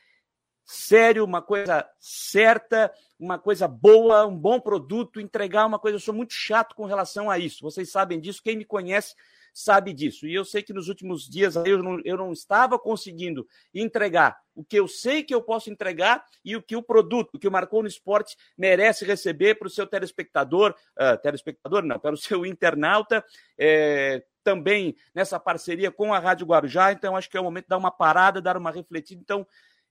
sério, uma coisa certa, uma coisa boa, um bom produto, entregar uma coisa. Eu sou muito chato com relação a isso. Vocês sabem disso, quem me conhece sabe disso. E eu sei que nos últimos dias eu não, eu não estava conseguindo entregar o que eu sei que eu posso entregar e o que o produto, o que o Marcou no Esporte merece receber para o seu telespectador, uh, telespectador não, para o seu internauta, é, também nessa parceria com a Rádio Guarujá. Então, acho que é o momento de dar uma parada, dar uma refletida. Então,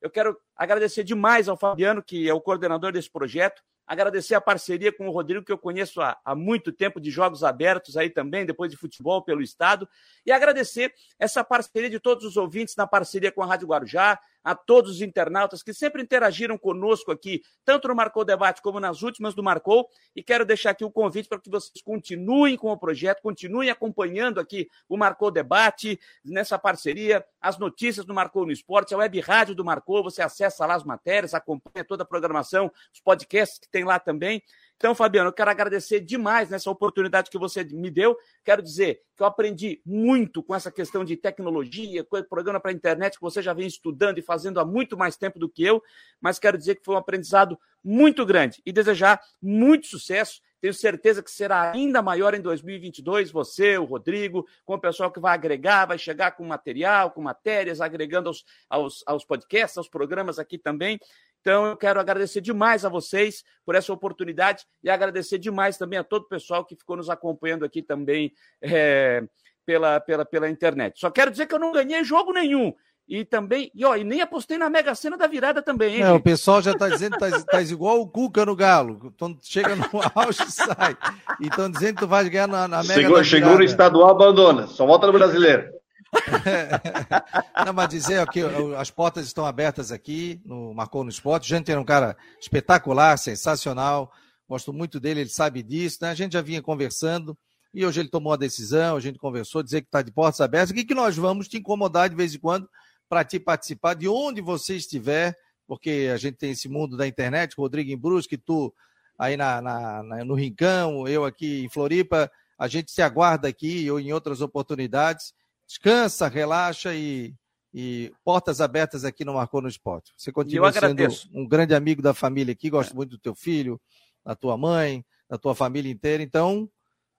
eu quero agradecer demais ao Fabiano, que é o coordenador desse projeto, Agradecer a parceria com o Rodrigo, que eu conheço há, há, muito tempo de jogos abertos aí também, depois de futebol pelo Estado. E agradecer essa parceria de todos os ouvintes na parceria com a Rádio Guarujá, a todos os internautas que sempre interagiram conosco aqui, tanto no Marcou Debate como nas últimas do Marcou. E quero deixar aqui o convite para que vocês continuem com o projeto, continuem acompanhando aqui o Marcou Debate, nessa parceria, as notícias do Marcou no Esporte, a web rádio do Marcou. Você acessa lá as matérias, acompanha toda a programação, os podcasts que tem lá também. Então, Fabiano, eu quero agradecer demais nessa oportunidade que você me deu. Quero dizer que eu aprendi muito com essa questão de tecnologia, com o programa para a internet que você já vem estudando e fazendo há muito mais tempo do que eu, mas quero dizer que foi um aprendizado muito grande e desejar muito sucesso. Tenho certeza que será ainda maior em 2022. Você, o Rodrigo, com o pessoal que vai agregar, vai chegar com material, com matérias, agregando aos, aos, aos podcasts, aos programas aqui também. Então, eu quero agradecer demais a vocês por essa oportunidade e agradecer demais também a todo o pessoal que ficou nos acompanhando aqui também é, pela, pela, pela internet. Só quero dizer que eu não ganhei jogo nenhum. E também, e, ó, e nem apostei na Mega Sena da virada também, hein? Não, o pessoal já está dizendo que tá, tá igual o Cuca no Galo. Chega no auge, sai. E estão dizendo que tu vai ganhar na, na Mega chegou, Chegou no estadual, abandona. Só volta no brasileiro. Não, mas dizer que as portas estão abertas aqui no Marcou no Esporte. Gente é um cara espetacular, sensacional. Gosto muito dele, ele sabe disso. Né? A gente já vinha conversando e hoje ele tomou a decisão, a gente conversou, dizer que está de portas abertas e que nós vamos te incomodar de vez em quando para te participar de onde você estiver, porque a gente tem esse mundo da internet, Rodrigo em Brusque, tu aí na, na, na, no Rincão, eu aqui em Floripa, a gente se aguarda aqui ou em outras oportunidades descansa, relaxa e, e portas abertas aqui no Marcou no Esporte. Você continua sendo um grande amigo da família aqui, gosto é. muito do teu filho, da tua mãe, da tua família inteira. Então,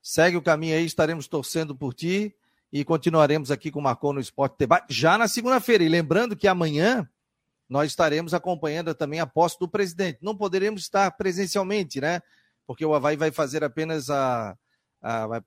segue o caminho aí, estaremos torcendo por ti e continuaremos aqui com o Marcou no Esporte Debate já na segunda-feira. E lembrando que amanhã nós estaremos acompanhando também a posse do presidente. Não poderemos estar presencialmente, né? Porque o Havaí vai fazer apenas a. a vai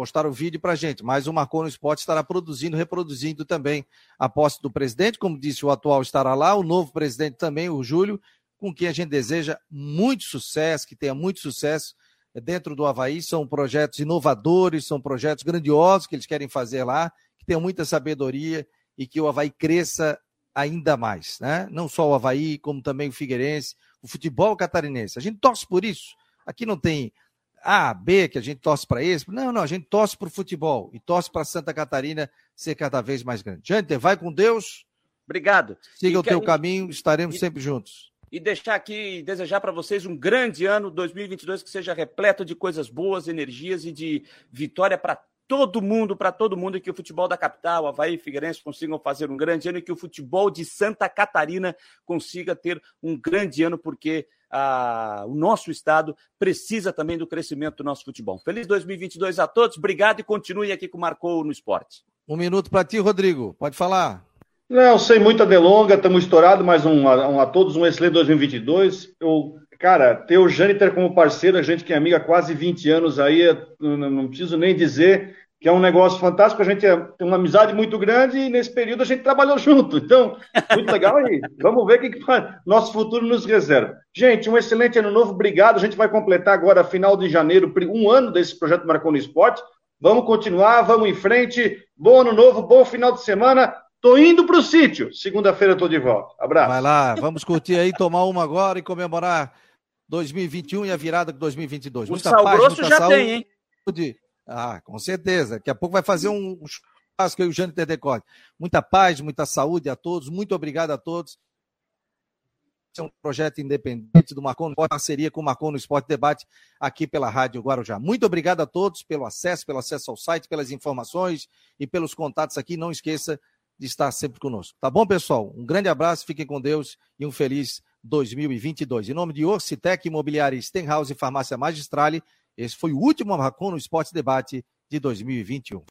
postar o vídeo para gente, mas o Marcou no Esporte estará produzindo, reproduzindo também a posse do presidente. Como disse, o atual estará lá, o novo presidente também, o Júlio, com quem a gente deseja muito sucesso, que tenha muito sucesso dentro do Havaí. São projetos inovadores, são projetos grandiosos que eles querem fazer lá, que tenham muita sabedoria e que o Havaí cresça ainda mais, né? Não só o Havaí, como também o Figueirense, o futebol catarinense. A gente torce por isso. Aqui não tem A, B, que a gente torce para esse. Não, não, a gente torce para o futebol e torce para Santa Catarina ser cada vez mais grande. Janter, vai com Deus. Obrigado. Siga e o teu caminho, estaremos e, sempre juntos. E deixar aqui, desejar para vocês um grande ano 2022 que seja repleto de coisas boas, energias e de vitória para todo mundo, para todo mundo, e que o futebol da capital, Havaí e Figueirense consigam fazer um grande ano e que o futebol de Santa Catarina consiga ter um grande ano, porque ah, o nosso estado precisa também do crescimento do nosso futebol. Feliz 2022 a todos, obrigado e continue aqui com o Marcou no Esporte. Um minuto para ti, Rodrigo, pode falar. Não, sem muita delonga, estamos estourados, mas um, um, a todos um excelente 2022. Eu Cara, ter o Jâniter como parceiro, a gente que é amiga há quase 20 anos aí, não, não preciso nem dizer que é um negócio fantástico, a gente tem uma amizade muito grande e nesse período a gente trabalhou junto. Então, muito legal aí. Vamos ver o que, que nosso futuro nos reserva. Gente, um excelente ano novo, obrigado. A gente vai completar agora, final de janeiro, um ano desse projeto Marconi Esporte. Vamos continuar, vamos em frente. Bom ano novo, bom final de semana. Tô indo para o sítio. Segunda-feira estou de volta. Abraço. Vai lá, vamos curtir aí, tomar uma agora e comemorar 2021 e a virada de 2022. O muita sal paz, grosso já saúde. tem, hein? Ah, com certeza. Daqui a pouco vai fazer um churrasco aí o Jânio Tedecote. Muita paz, muita saúde a todos. Muito obrigado a todos. Esse é um projeto independente do Marcon, parceria com o Marcon no Esporte Debate aqui pela Rádio Guarujá. Muito obrigado a todos pelo acesso, pelo acesso ao site, pelas informações e pelos contatos aqui. Não esqueça de estar sempre conosco. Tá bom, pessoal? Um grande abraço, fiquem com Deus e um feliz 2022. Em nome de Orcitec Imobiliária Stenhouse e Farmácia Magistrale, esse foi o último Marcon no Esporte Debate de 2021.